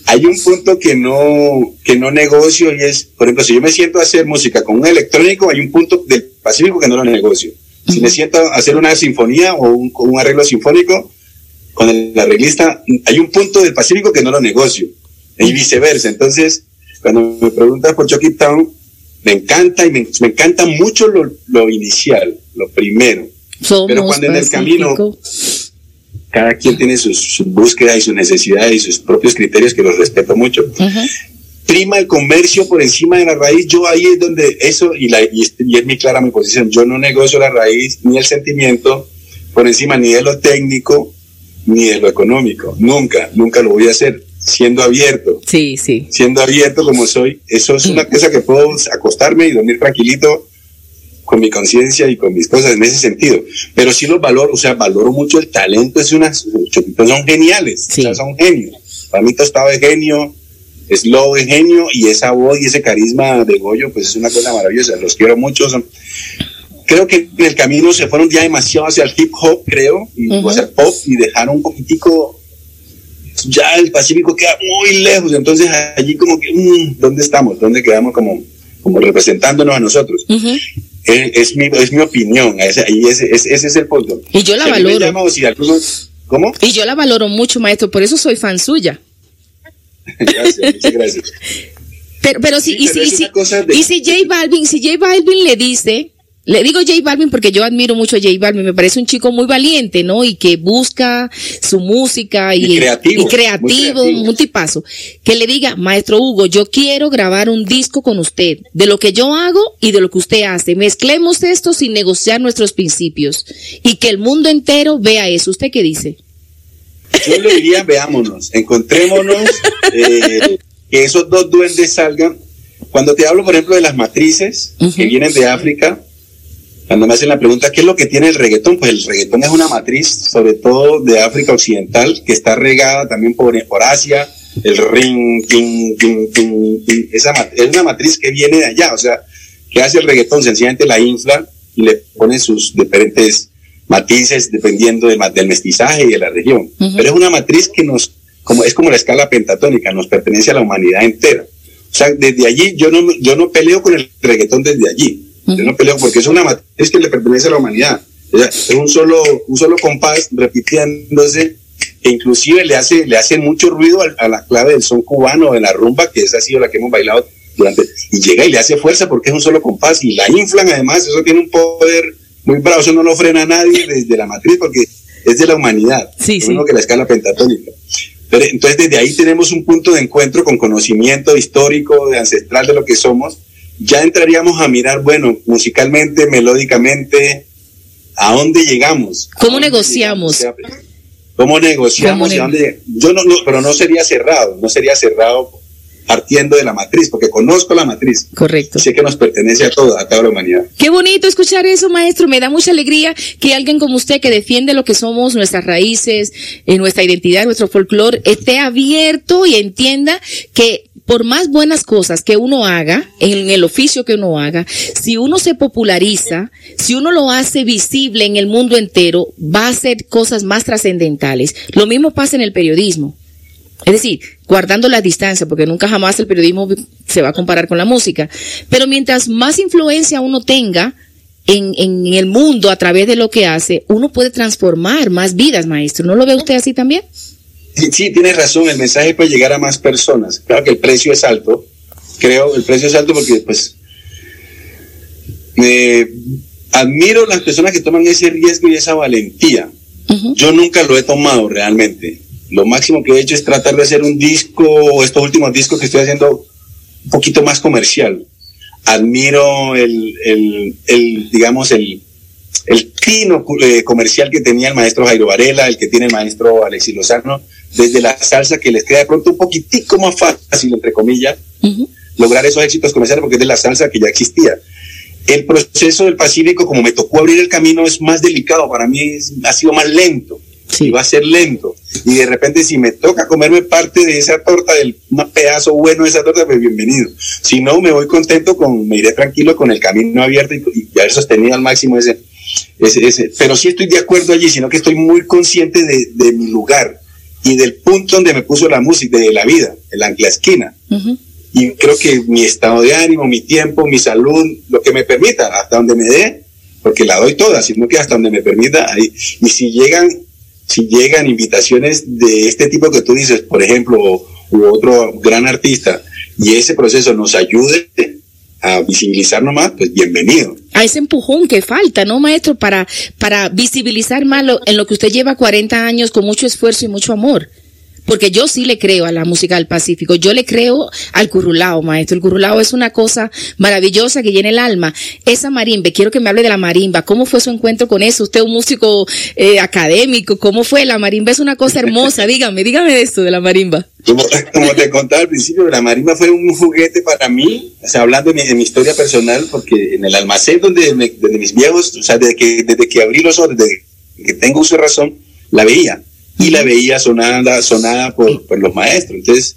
Hay un punto que no, que no negocio y es, por ejemplo, si yo me siento a hacer música con un electrónico, hay un punto del Pacífico que no lo negocio. Si me siento a hacer una sinfonía o un, un arreglo sinfónico con el arreglista, hay un punto del Pacífico que no lo negocio y viceversa. Entonces, cuando me preguntas por Chucky Town, me encanta y me, encanta mucho lo, inicial, lo primero. Somos Pero cuando en el camino cada quien tiene sus, sus búsquedas y sus necesidades y sus propios criterios que los respeto mucho. Prima el comercio por encima de la raíz, yo ahí es donde eso, y, la, y, es, y es muy clara mi posición, yo no negocio la raíz ni el sentimiento por encima ni de lo técnico ni de lo económico. Nunca, nunca lo voy a hacer, siendo abierto. Sí, sí. Siendo abierto como soy, eso es una cosa que puedo acostarme y dormir tranquilito con mi conciencia y con mis cosas en ese sentido. Pero sí los valoro, o sea, valoro mucho el talento, es unas, Chopitos son geniales, Sí. o sea, son genios. Para mí Tostado es genio, Slow es genio y esa voz y ese carisma de Goyo, pues es una cosa maravillosa, los quiero mucho. son- Creo que en el camino se fueron ya demasiado hacia el hip hop, creo, y hacia el pop y dejaron un poquitico ya el Pacífico queda muy lejos, entonces allí como que, mm, ¿dónde estamos? ¿Dónde quedamos como, como representándonos a nosotros? Ujú. Es, es mi, es mi opinión, ese, ahí ese, ese, ese es el punto. Y yo la Si valoro. llama o si algunos- ¿Cómo? Y yo la valoro mucho, maestro, por eso soy fan suya. gracias, muchas gracias. Pero, pero si, Sí, y, pero si, si- de- y si J Balvin, si J Balvin le dice, le digo J Balvin porque yo admiro mucho a J Balvin, me parece un chico muy valiente, ¿no? Y que busca su música y, Y creativo, y creativo, un tipazo. Que le diga, maestro Hugo, yo quiero grabar un disco con usted, de lo que yo hago y de lo que usted hace. Mezclemos esto sin negociar nuestros principios y que el mundo entero vea eso. ¿Usted qué dice? Yo le diría, veámonos, encontrémonos, eh, que esos dos duendes salgan. Cuando te hablo, por ejemplo, de las matrices que vienen de África, cuando me hacen la pregunta, ¿qué es lo que tiene el reggaetón? Pues el reggaetón es una matriz, sobre todo de África Occidental, que está regada también por, por Asia, el ring, ting, ting, ting, ting. Esa es una matriz que viene de allá, o sea, que hace el reggaetón, sencillamente la infla y le pone sus diferentes matices dependiendo del, del mestizaje y de la región. Pero es una matriz que nos, como, es como la escala pentatónica, nos pertenece a la humanidad entera. O sea, desde allí yo no, yo no peleo con el reggaetón desde allí. Yo no peleo porque es una matriz que le pertenece a la humanidad. O sea, es un solo, un solo compás repitiéndose e inclusive le hace, le hace mucho ruido al- a, la clave del son cubano, de la rumba, que esa ha sido la que hemos bailado durante, y llega y le hace fuerza porque es un solo compás y la inflan además, eso tiene un poder muy bravo, eso no lo frena a nadie desde la matriz porque es de la humanidad, Sí, lo sí. que la escala pentatónica. Pero, entonces desde ahí tenemos un punto de encuentro con conocimiento histórico, de ancestral de lo que somos, ya entraríamos a mirar, bueno, musicalmente, melódicamente, ¿a dónde llegamos? ¿A ¿Cómo dónde negociamos? llegamos? ¿Cómo negociamos? ¿Cómo y a dónde Yo no, no, pero no sería cerrado, no sería cerrado partiendo de la matriz, porque conozco la matriz. Correcto. Sé que nos pertenece a toda, a toda la humanidad. Qué bonito escuchar eso, maestro. Me da mucha alegría que alguien como usted que defiende lo que somos, nuestras raíces, eh, nuestra identidad, nuestro folclore, esté abierto y entienda que por más buenas cosas que uno haga, en el oficio que uno haga, si uno se populariza, si uno lo hace visible en el mundo entero, va a hacer cosas más trascendentales. Lo mismo pasa en el periodismo. Es decir, guardando la distancia, porque nunca jamás el periodismo se va a comparar con la música. Pero mientras más influencia uno tenga en, en el mundo a través de lo que hace, uno puede transformar más vidas, maestro. ¿No lo ve usted así también? Sí, tienes razón, el mensaje puede llegar a más personas. Claro que el precio es alto, creo, el precio es alto porque pues me admiro las personas que toman ese riesgo y esa valentía. Yo nunca lo he tomado realmente. Lo máximo que he hecho es tratar de hacer un disco, estos últimos discos que estoy haciendo, un poquito más comercial. Admiro el, el, el digamos, el, el tino eh, comercial que tenía el maestro Jairo Varela, el que tiene el maestro Alexis Lozano, desde la salsa que les queda de pronto un poquitico más fácil, entre comillas, lograr esos éxitos comerciales porque es de la salsa que ya existía. El proceso del Pacífico, como me tocó abrir el camino, es más delicado. Para mí es- ha sido más lento. Sí. Y va a ser lento. Y de repente, si me toca comerme parte de esa torta, del un pedazo bueno de esa torta, pues bienvenido. Si no, me voy contento con, me iré tranquilo con el camino abierto y, y haber sostenido al máximo ese, ese, ese. Pero sí estoy de acuerdo allí, sino que estoy muy consciente de, de mi lugar y del punto donde me puso la música, de la vida, el ancla esquina Ujú. y creo que mi estado de ánimo, mi tiempo, mi salud, lo que me permita, hasta donde me dé, porque la doy toda, sino que hasta donde me permita, ahí. y si llegan, si llegan invitaciones de este tipo que tú dices, por ejemplo, u otro gran artista, y ese proceso nos ayude, a visibilizar nomás, pues bienvenido. A ese empujón que falta, ¿no, maestro? Para, para visibilizar más lo, en lo que usted lleva 40 años con mucho esfuerzo y mucho amor. Porque yo sí le creo a la música del Pacífico, yo le creo al currulao, maestro. El currulao es una cosa maravillosa que llena el alma. Esa marimba, quiero que me hable de la marimba. ¿Cómo fue su encuentro con eso? Usted es un músico eh, académico, ¿cómo fue? La marimba es una cosa hermosa, dígame, dígame de esto de la marimba. Como, como, te contaba al principio, la marimba fue un juguete para mí, o sea, hablando de mi, de mi historia personal, porque en el almacén donde, me, donde mis viejos, o sea, desde que, desde que abrí los ojos, desde que tengo uso de razón, la veía y la veía sonada, sonada por, por los maestros. Entonces,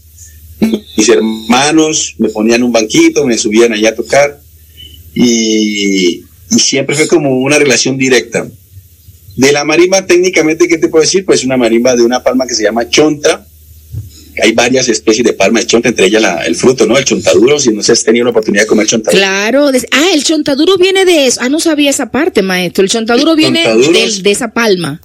mis hermanos me ponían un banquito, me subían allá a tocar y, y, siempre fue como una relación directa. De la marimba, técnicamente, ¿qué te puedo decir? Pues una marimba de una palma que se llama chonta. Hay varias especies de palma de chonta, entre ellas la, el fruto, ¿no? El chontaduro, si no se has tenido la oportunidad de comer chontaduro. Claro, de, ah, el chontaduro viene de eso. Ah, no sabía esa parte, maestro. El chontaduro el viene de, de esa palma.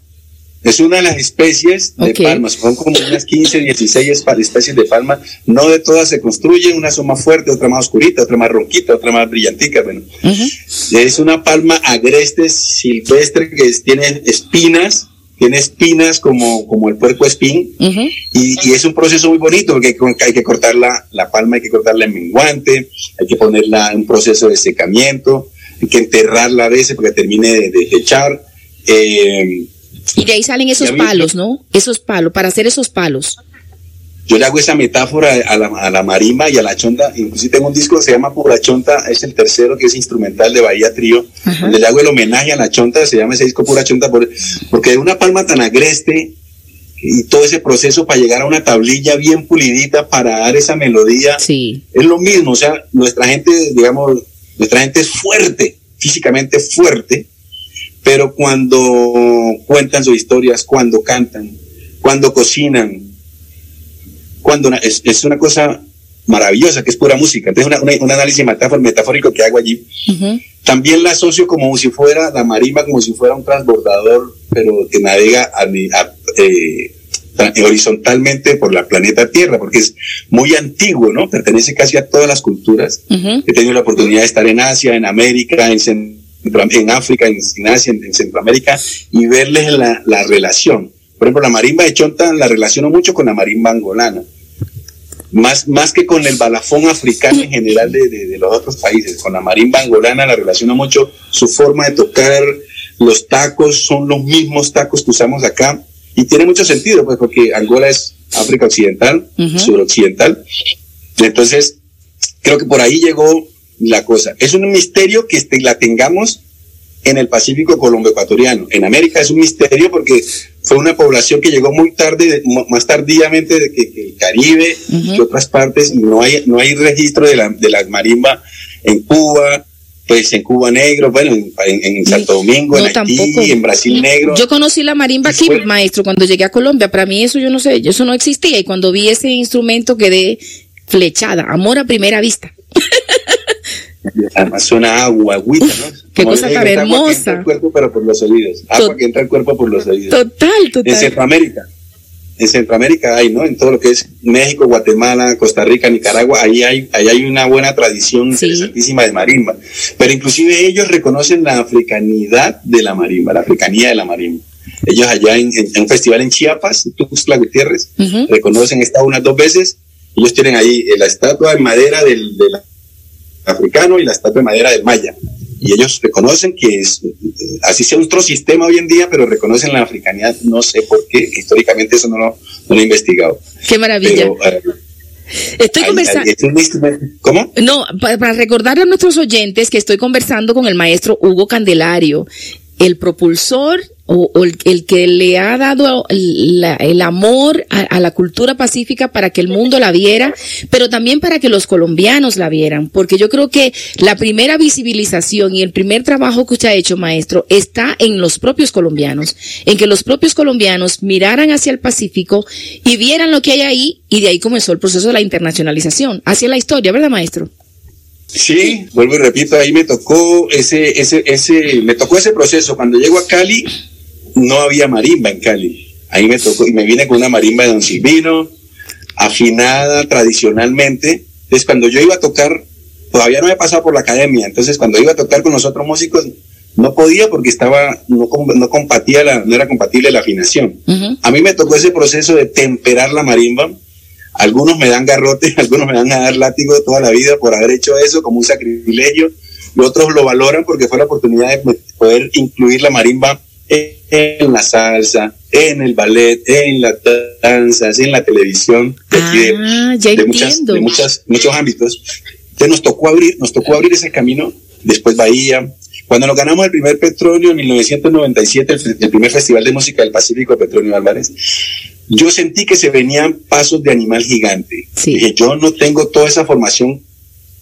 Es una de las especies de okay. palmas, son como unas 15, 16 especies de palma. No de todas se construyen, una son más fuerte, otra más oscurita, otra más ronquita, otra más brillantica. Bueno, uh -huh. es una palma agreste, silvestre, que es, tiene espinas, tiene espinas como, como el puerco espín, uh -huh. y, y, es un proceso muy bonito porque hay que cortar la, la palma, hay que cortarla en menguante, hay que ponerla en un proceso de secamiento, hay que enterrarla a veces porque termine de, de echar. Eh, y de ahí salen esos palos, ¿no? Esos palos, para hacer esos palos. Yo le hago esa metáfora a la, a la marimba y a la chonta. Inclusive tengo un disco que se llama Pura Chonta, es el tercero que es instrumental de Bahía Trío, Ajá. donde le hago el homenaje a la chonta, se llama ese disco Pura Chonta, porque de una palma tan agreste y todo ese proceso para llegar a una tablilla bien pulidita para dar esa melodía, sí. es lo mismo. O sea, nuestra gente, digamos, nuestra gente es fuerte, físicamente fuerte, pero cuando cuentan sus historias, cuando cantan, cuando cocinan, cuando es, es, una cosa maravillosa, que es pura música. Entonces, una, una, un análisis metafórico que hago allí. Uh -huh. También la asocio como si fuera la marimba, como si fuera un transbordador, pero que navega a, a, eh, horizontalmente por la planeta Tierra, porque es muy antiguo, ¿no? Pertenece casi a todas las culturas. Uh -huh. He tenido la oportunidad de estar en Asia, en América, en en África, en, en Asia, en, en, Centroamérica, y verles la, la, relación. Por ejemplo, la marimba de Chonta la relaciono mucho con la marimba angolana, más, más que con el balafón africano en general de, de, de los otros países. Con la marimba angolana la relaciono mucho su forma de tocar, los tacos son los mismos tacos que usamos acá, y tiene mucho sentido, pues, porque Angola es África Occidental, uh -huh. suroccidental. Entonces, creo que por ahí llegó la cosa. Es un misterio que este, la tengamos en el Pacífico colombo-ecuatoriano. En América es un misterio porque fue una población que llegó muy tarde, más tardíamente de que, que el Caribe uh -huh. y otras partes, no hay, no hay registro de la, de la marimba en Cuba, pues en Cuba Negro, bueno, en, en, en Santo Domingo, no, en Haití, tampoco. en Brasil Negro. Yo conocí la marimba aquí, fue... maestro, cuando llegué a Colombia. Para mí eso yo no sé, eso no existía. Y cuando vi ese instrumento quedé flechada, amor a primera vista. Además suena agua, agüita, ¿no? Qué Como cosa tan hermosa. Agua que entra al cuerpo, pero por los oídos. Agua Tot que entra al cuerpo por los oídos. Total, total. En Centroamérica. En Centroamérica hay, ¿no? En todo lo que es México, Guatemala, Costa Rica, Nicaragua, ahí hay, ahí hay una buena tradición sí. interesantísima de marimba. Pero inclusive ellos reconocen la africanidad de la marimba, la africanía de la marimba. Ellos allá en, en, en un festival en Chiapas, Tuxtla Gutiérrez, uh -huh. reconocen esta unas dos veces. Ellos tienen ahí la estatua de madera del, de la africano y la estatua de madera del maya. Y ellos reconocen que es, así sea otro sistema hoy en día, pero reconocen la africanidad, no sé por qué, históricamente eso no lo, no lo he investigado. Qué maravilla. Pero, uh, Estoy conversando. ¿Cómo? No, para, para recordar a nuestros oyentes que estoy conversando con el maestro Hugo Candelario, el propulsor o, el, que le ha dado el amor a, a, la cultura pacífica para que el mundo la viera, pero también para que los colombianos la vieran, porque yo creo que la primera visibilización y el primer trabajo que usted ha hecho, maestro, está en los propios colombianos, en que los propios colombianos miraran hacia el Pacífico y vieran lo que hay ahí, y de ahí comenzó el proceso de la internacionalización, hacia la historia, ¿verdad, maestro? Sí, vuelvo y repito, ahí me tocó ese, ese, ese, me tocó ese proceso. Cuando llego a Cali, no había marimba en Cali. Ahí me tocó, y me vine con una marimba de Don Silvino, afinada tradicionalmente. Entonces, cuando yo iba a tocar todavía no había pasado por la academia, entonces cuando iba a tocar con los otros músicos no podía porque estaba, no, no compatía la, no era compatible la afinación. A mí me tocó ese proceso de temperar la marimba. Algunos me dan garrote, algunos me dan a dar látigo toda la vida por haber hecho eso como un sacrilegio, y otros lo valoran porque fue la oportunidad de poder incluir la marimba en la salsa, en el ballet, en las danzas, en la televisión, de, ah, ya de, muchas, de muchas, muchos ámbitos. Entonces nos tocó abrir, nos tocó abrir ese camino, después Bahía. Cuando nos ganamos el primer Petróleo en 1997, el, primer Festival de Música del Pacífico, Petronio Álvarez, yo sentí que se venían pasos de animal gigante. Dije, yo no tengo toda esa formación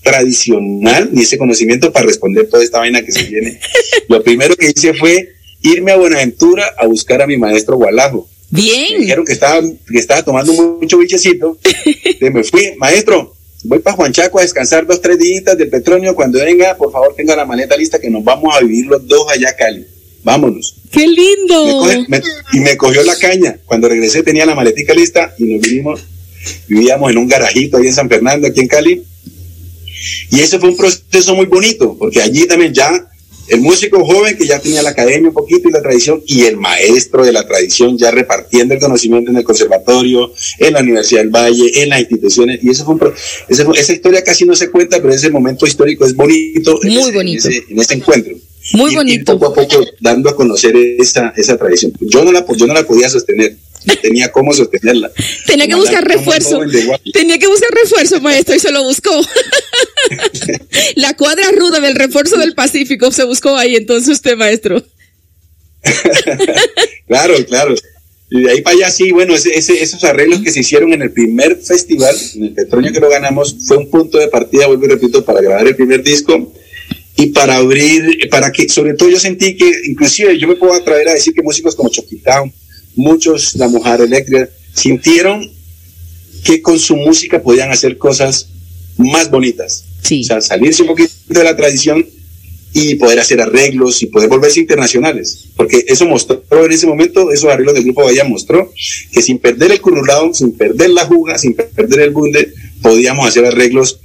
tradicional ni ese conocimiento para responder toda esta vaina que se viene. Lo primero que hice fue irme a Buenaventura a buscar a mi maestro Gualajo. Bien. Me dijeron que estaba, que estaba tomando mucho bichecito. me fui, maestro, voy para Juan Chaco a descansar dos, tres días del petróleo. Cuando venga, por favor, tenga la maleta lista que nos vamos a vivir los dos allá a Cali. Vámonos. ¡Qué lindo! y me cogió la caña. Cuando regresé tenía la maletica lista y nos vinimos, vivíamos en un garajito ahí en San Fernando, aquí en Cali. Y ese fue un proceso muy bonito, porque allí también ya el músico joven que ya tenía la academia un poquito y la tradición, y el maestro de la tradición ya repartiendo el conocimiento en el conservatorio, en la Universidad del Valle, en las instituciones, y eso fue, un, esa historia casi no se cuenta, pero ese momento histórico es bonito. Muy bonito. En ese, encuentro. Muy bonito. poco a poco dando a conocer esa, esa tradición. Yo no, la, yo no la podía sostener no tenía cómo sostenerla. Tenía que buscar refuerzo. Tenía que buscar refuerzo, maestro, y se lo buscó. la cuadra ruda del refuerzo del Pacífico se buscó ahí entonces usted, maestro. claro, claro. Y de ahí para allá, sí, bueno, esos arreglos que se hicieron en el primer festival, en el petróleo que lo ganamos, fue un punto de partida, vuelvo y repito, para grabar el primer disco y para abrir, para que, sobre todo yo sentí que, inclusive yo me puedo atrever a decir que músicos como Choquitown, muchos, la mujer eléctrica, sintieron que con su música podían hacer cosas más bonitas. Sí. O sea, salirse un poquito de la tradición y poder hacer arreglos y poder volverse internacionales. Porque eso mostró en ese momento, esos arreglos del Grupo Bahía mostró que sin perder el curulado, sin perder la juga, sin perder el bunde, podíamos hacer arreglos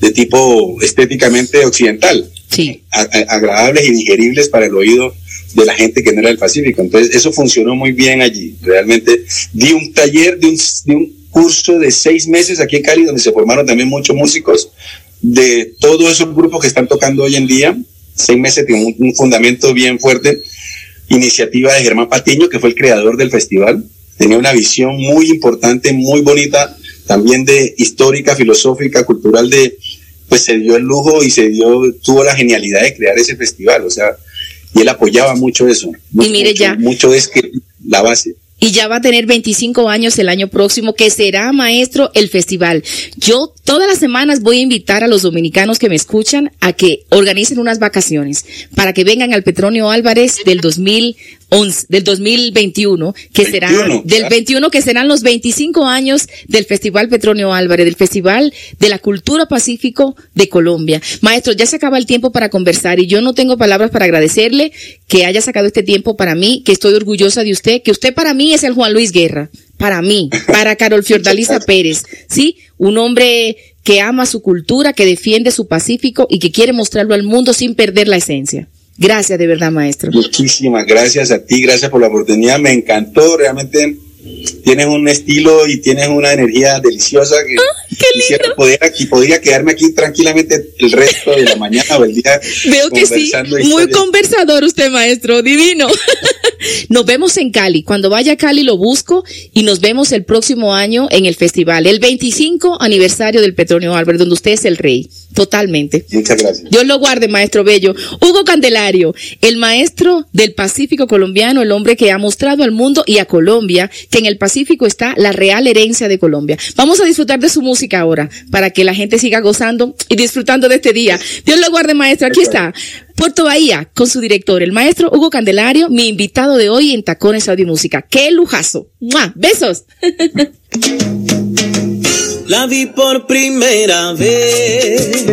de tipo estéticamente occidental. Sí. agradables y digeribles para el oído de la gente que no era del Pacífico. Entonces, eso funcionó muy bien allí. Realmente di un taller, de un, un curso de seis meses aquí en Cali, donde se formaron también muchos músicos de todos esos grupos que están tocando hoy en día. Seis meses tiene un, un fundamento bien fuerte. Iniciativa de Germán Patiño, que fue el creador del festival. Tenía una visión muy importante, muy bonita, también de histórica, filosófica, cultural, de pues se dio el lujo y se dio, tuvo la genialidad de crear ese festival. O sea, y él apoyaba mucho eso. y mire ya. Mucho es que la base y ya va a tener 25 años el año próximo, que será maestro el festival. Yo todas las semanas voy a invitar a los dominicanos que me escuchan a que organicen unas vacaciones para que vengan al Petronio Álvarez del 2011, del 2021, que será del 21 que serán los 25 años del Festival Petronio Álvarez, del Festival de la Cultura Pacífico de Colombia. Maestro, ya se acaba el tiempo para conversar y yo no tengo palabras para agradecerle que haya sacado este tiempo para mí, que estoy orgullosa de usted, que usted para mí es el Juan Luis Guerra, para mí, para Carol Fiordaliza Pérez, ¿sí? Un hombre que ama su cultura, que defiende su Pacífico y que quiere mostrarlo al mundo sin perder la esencia. Gracias de verdad, maestro. Muchísimas gracias a ti, gracias por la oportunidad, me encantó realmente tienes un estilo y tienes una energía deliciosa que ah, poder aquí, podría quedarme aquí tranquilamente el resto de la mañana o el día. Veo que sí, muy conversador usted, maestro, divino. nos vemos en Cali. Cuando vaya a Cali lo busco y nos vemos el próximo año en el festival, el 25 aniversario del Petróleo Álvarez, donde usted es el rey. Totalmente. Muchas gracias. Dios lo guarde, maestro Bello. Hugo Candelario, el maestro del Pacífico colombiano, el hombre que ha mostrado al mundo y a Colombia que en el Pacífico está la real herencia de Colombia. Vamos a disfrutar de su música ahora para que la gente siga gozando y disfrutando de este día. Dios lo guarde, maestro. Aquí está. Puerto Bahía con su director, el maestro Hugo Candelario, mi invitado de hoy en Tacones Audio Música. ¡Qué lujazo! ¡Mua! ¡Besos! La vi por primera vez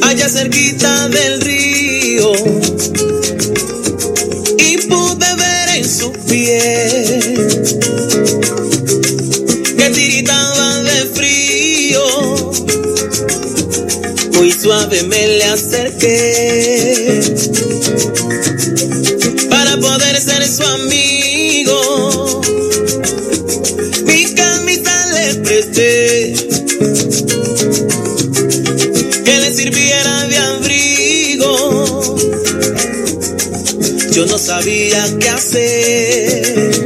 allá cerquita del río y pude ver en su piel muy suave me le acerqué para poder ser su amigo. Mi camisa le presté que le sirviera de abrigo. Yo no sabía qué hacer.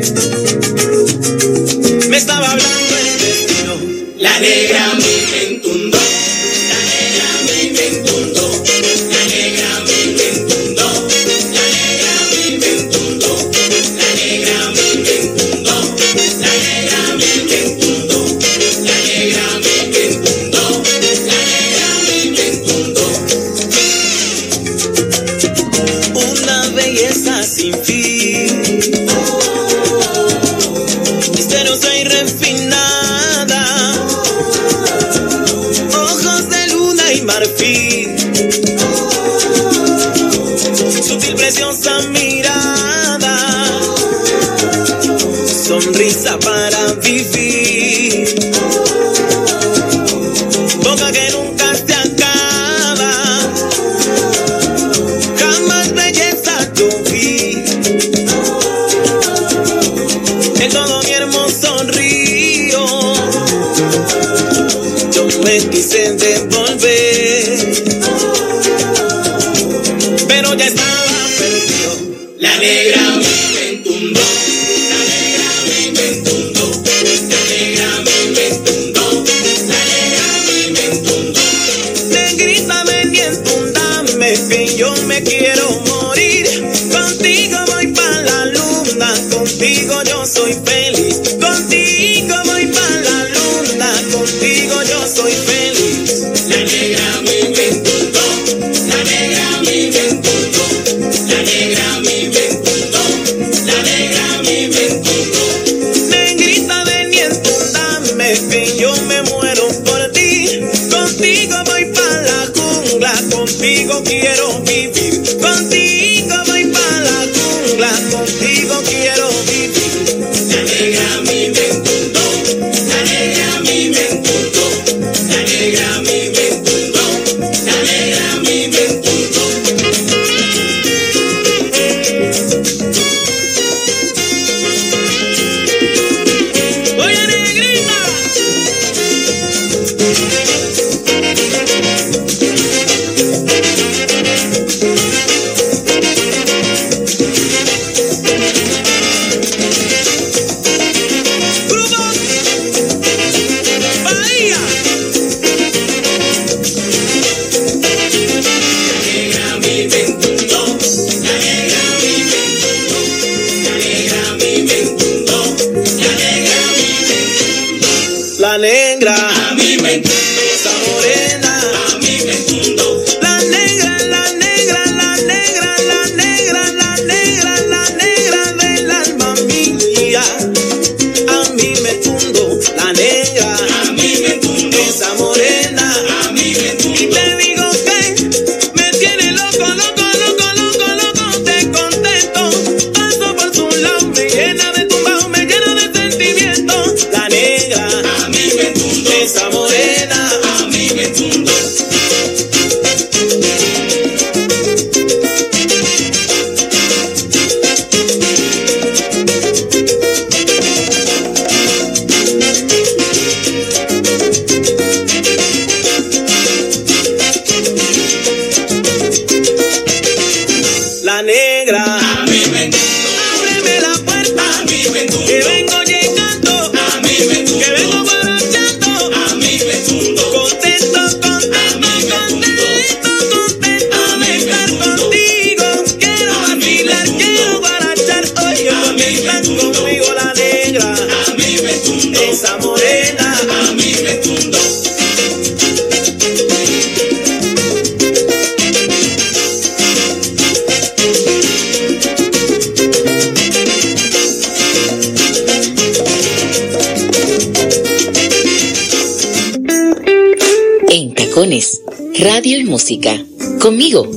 Conmigo,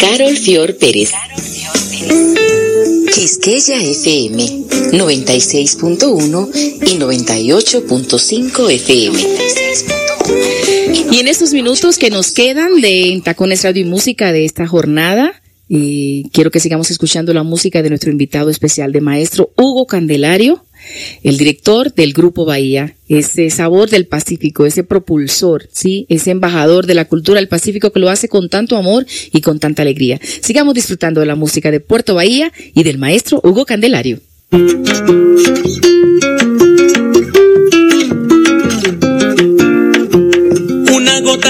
Carol Fior Pérez. Quisqueya FM 96.1 y 98.5 FM. Y en estos minutos que nos quedan de Tacones Radio y Música de esta jornada, eh, quiero que sigamos escuchando la música de nuestro invitado especial de maestro Hugo Candelario, el director del Grupo Bahía, ese sabor del Pacífico, ese propulsor, sí, ese embajador de la cultura del Pacífico que lo hace con tanto amor y con tanta alegría. Sigamos disfrutando de la música de Puerto Bahía y del maestro Hugo Candelario.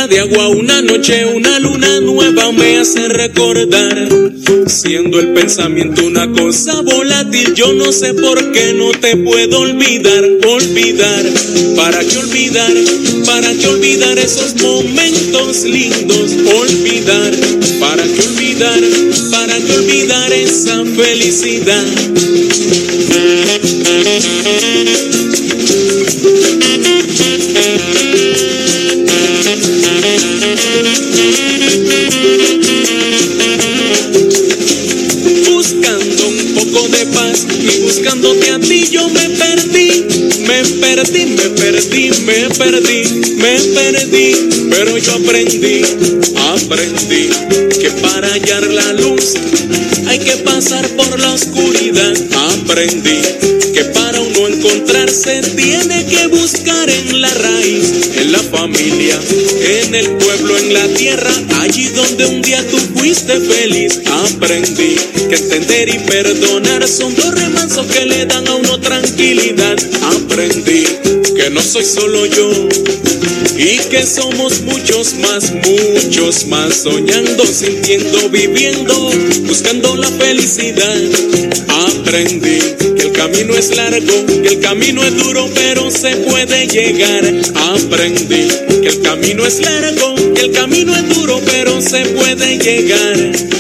De agua, una noche, una luna nueva me hace recordar. Siendo el pensamiento una cosa volátil, yo no sé por qué no te puedo olvidar, olvidar. ¿Para qué olvidar? ¿Para qué olvidar esos momentos lindos? Olvidar. ¿Para qué olvidar? ¿Para qué olvidar esa felicidad? Perdí, me perdí, pero yo aprendí, aprendí que para hallar la luz hay que pasar por la oscuridad, aprendí que para uno encontrarse tiene que buscar en la raíz, en la familia, en el pueblo, en la tierra, allí donde un día tú fuiste feliz. Aprendí que entender y perdonar son dos remansos que le dan a uno tranquilidad. Aprendí no soy solo yo y que somos muchos más, muchos más, soñando, sintiendo, viviendo, buscando la felicidad. Aprendí que el camino es largo, que el camino es duro, pero se puede llegar. Aprendí que el camino es largo, que el camino es duro, pero se puede llegar.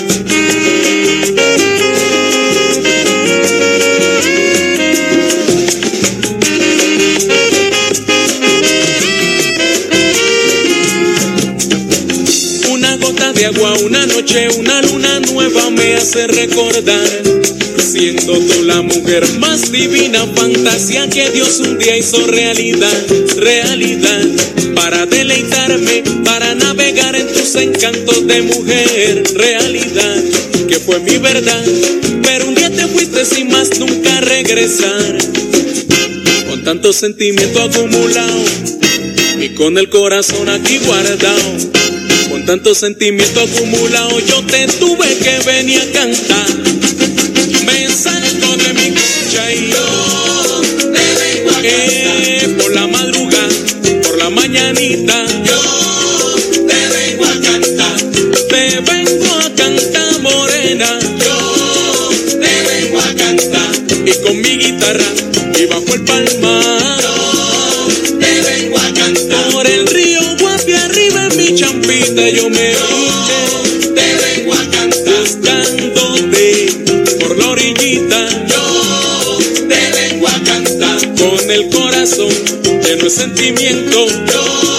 Recordar siendo tú la mujer más divina, fantasía que Dios un día hizo realidad, realidad, para deleitarme, para navegar en tus encantos de mujer, realidad, que fue mi verdad, pero un día te fuiste sin más nunca regresar, con tanto sentimiento acumulado y con el corazón aquí guardado. Tanto sentimiento acumulado yo te tuve que venir a cantar me salgo de mi coche y yo te vengo a cantar. por la madrugada, por la mañanita, yo te vengo a cantar. Te vengo a cantar, morena, yo te vengo a cantar. Y con mi guitarra y bajo el palmar, sentimiento.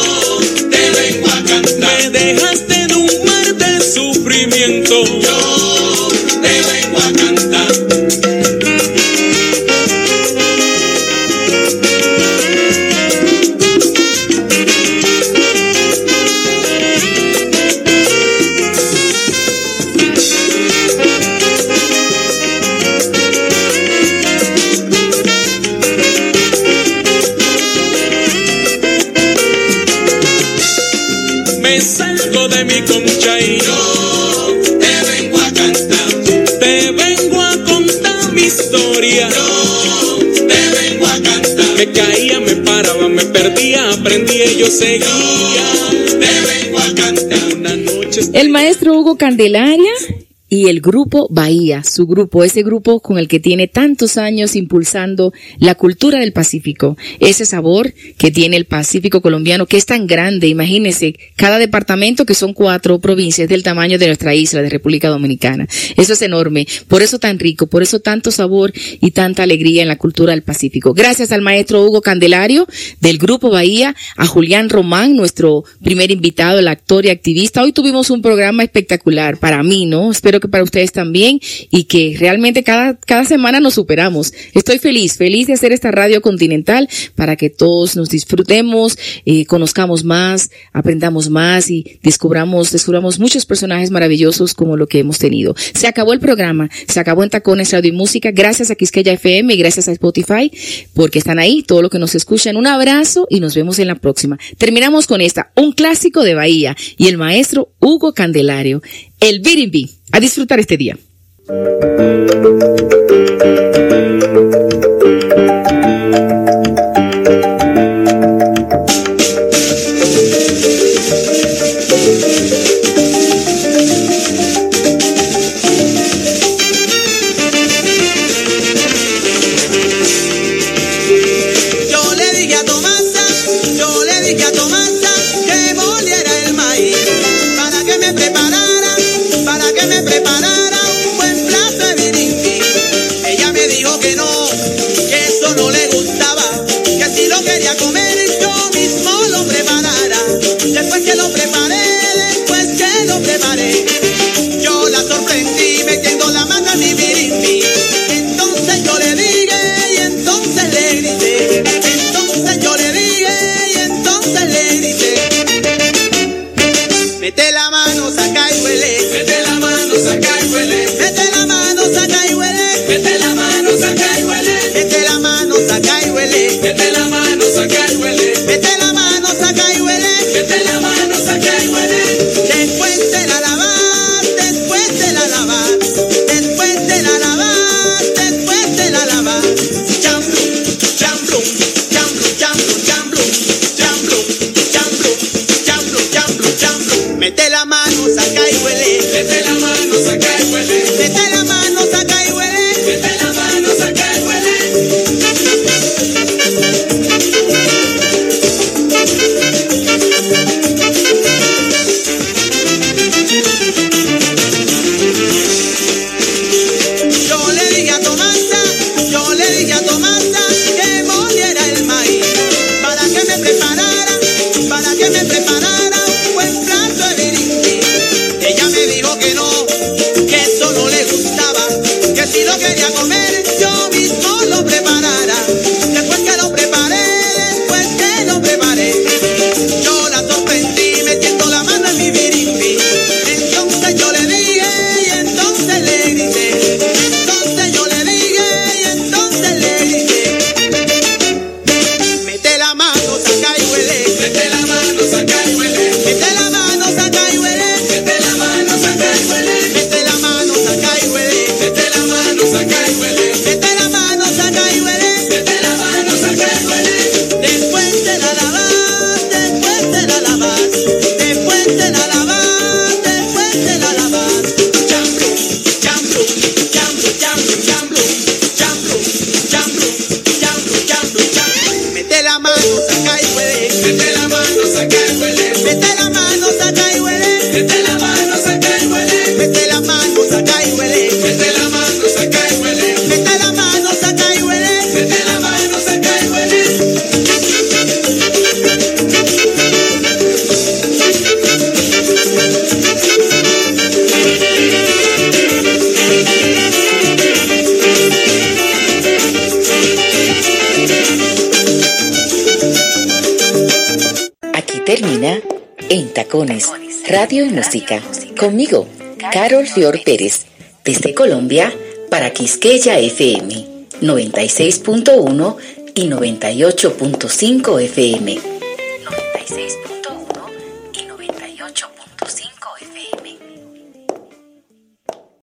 Yo seguía. Una noche. El maestro Hugo Candelaria y el grupo Bahía, su grupo, ese grupo con el que tiene tantos años impulsando la cultura del Pacífico, ese sabor que tiene el Pacífico colombiano, que es tan grande, imagínense, cada departamento que son cuatro provincias del tamaño de nuestra isla de República Dominicana. Eso es enorme, por eso tan rico, por eso tanto sabor y tanta alegría en la cultura del Pacífico. Gracias al maestro Hugo Candelario del grupo Bahía, a Julián Román, nuestro primer invitado, el actor y activista. Hoy tuvimos un programa espectacular para mí, ¿no? Espero que para ustedes también y que realmente cada, cada semana nos superamos. Estoy feliz, feliz de hacer esta radio continental para que todos nos disfrutemos, eh, conozcamos más, aprendamos más y descubramos, descubramos muchos personajes maravillosos como lo que hemos tenido. Se acabó el programa, se acabó en Tacones Radio y Música. Gracias a Quisqueya FM y gracias a Spotify porque están ahí, todo lo que nos escuchan. Un abrazo y nos vemos en la próxima. Terminamos con esta, un clásico de Bahía y el maestro Hugo Candelario, el Birimbi. A disfrutar este día. Pérez, desde Colombia, para Quisqueya FM 96.1 y 98.5 FM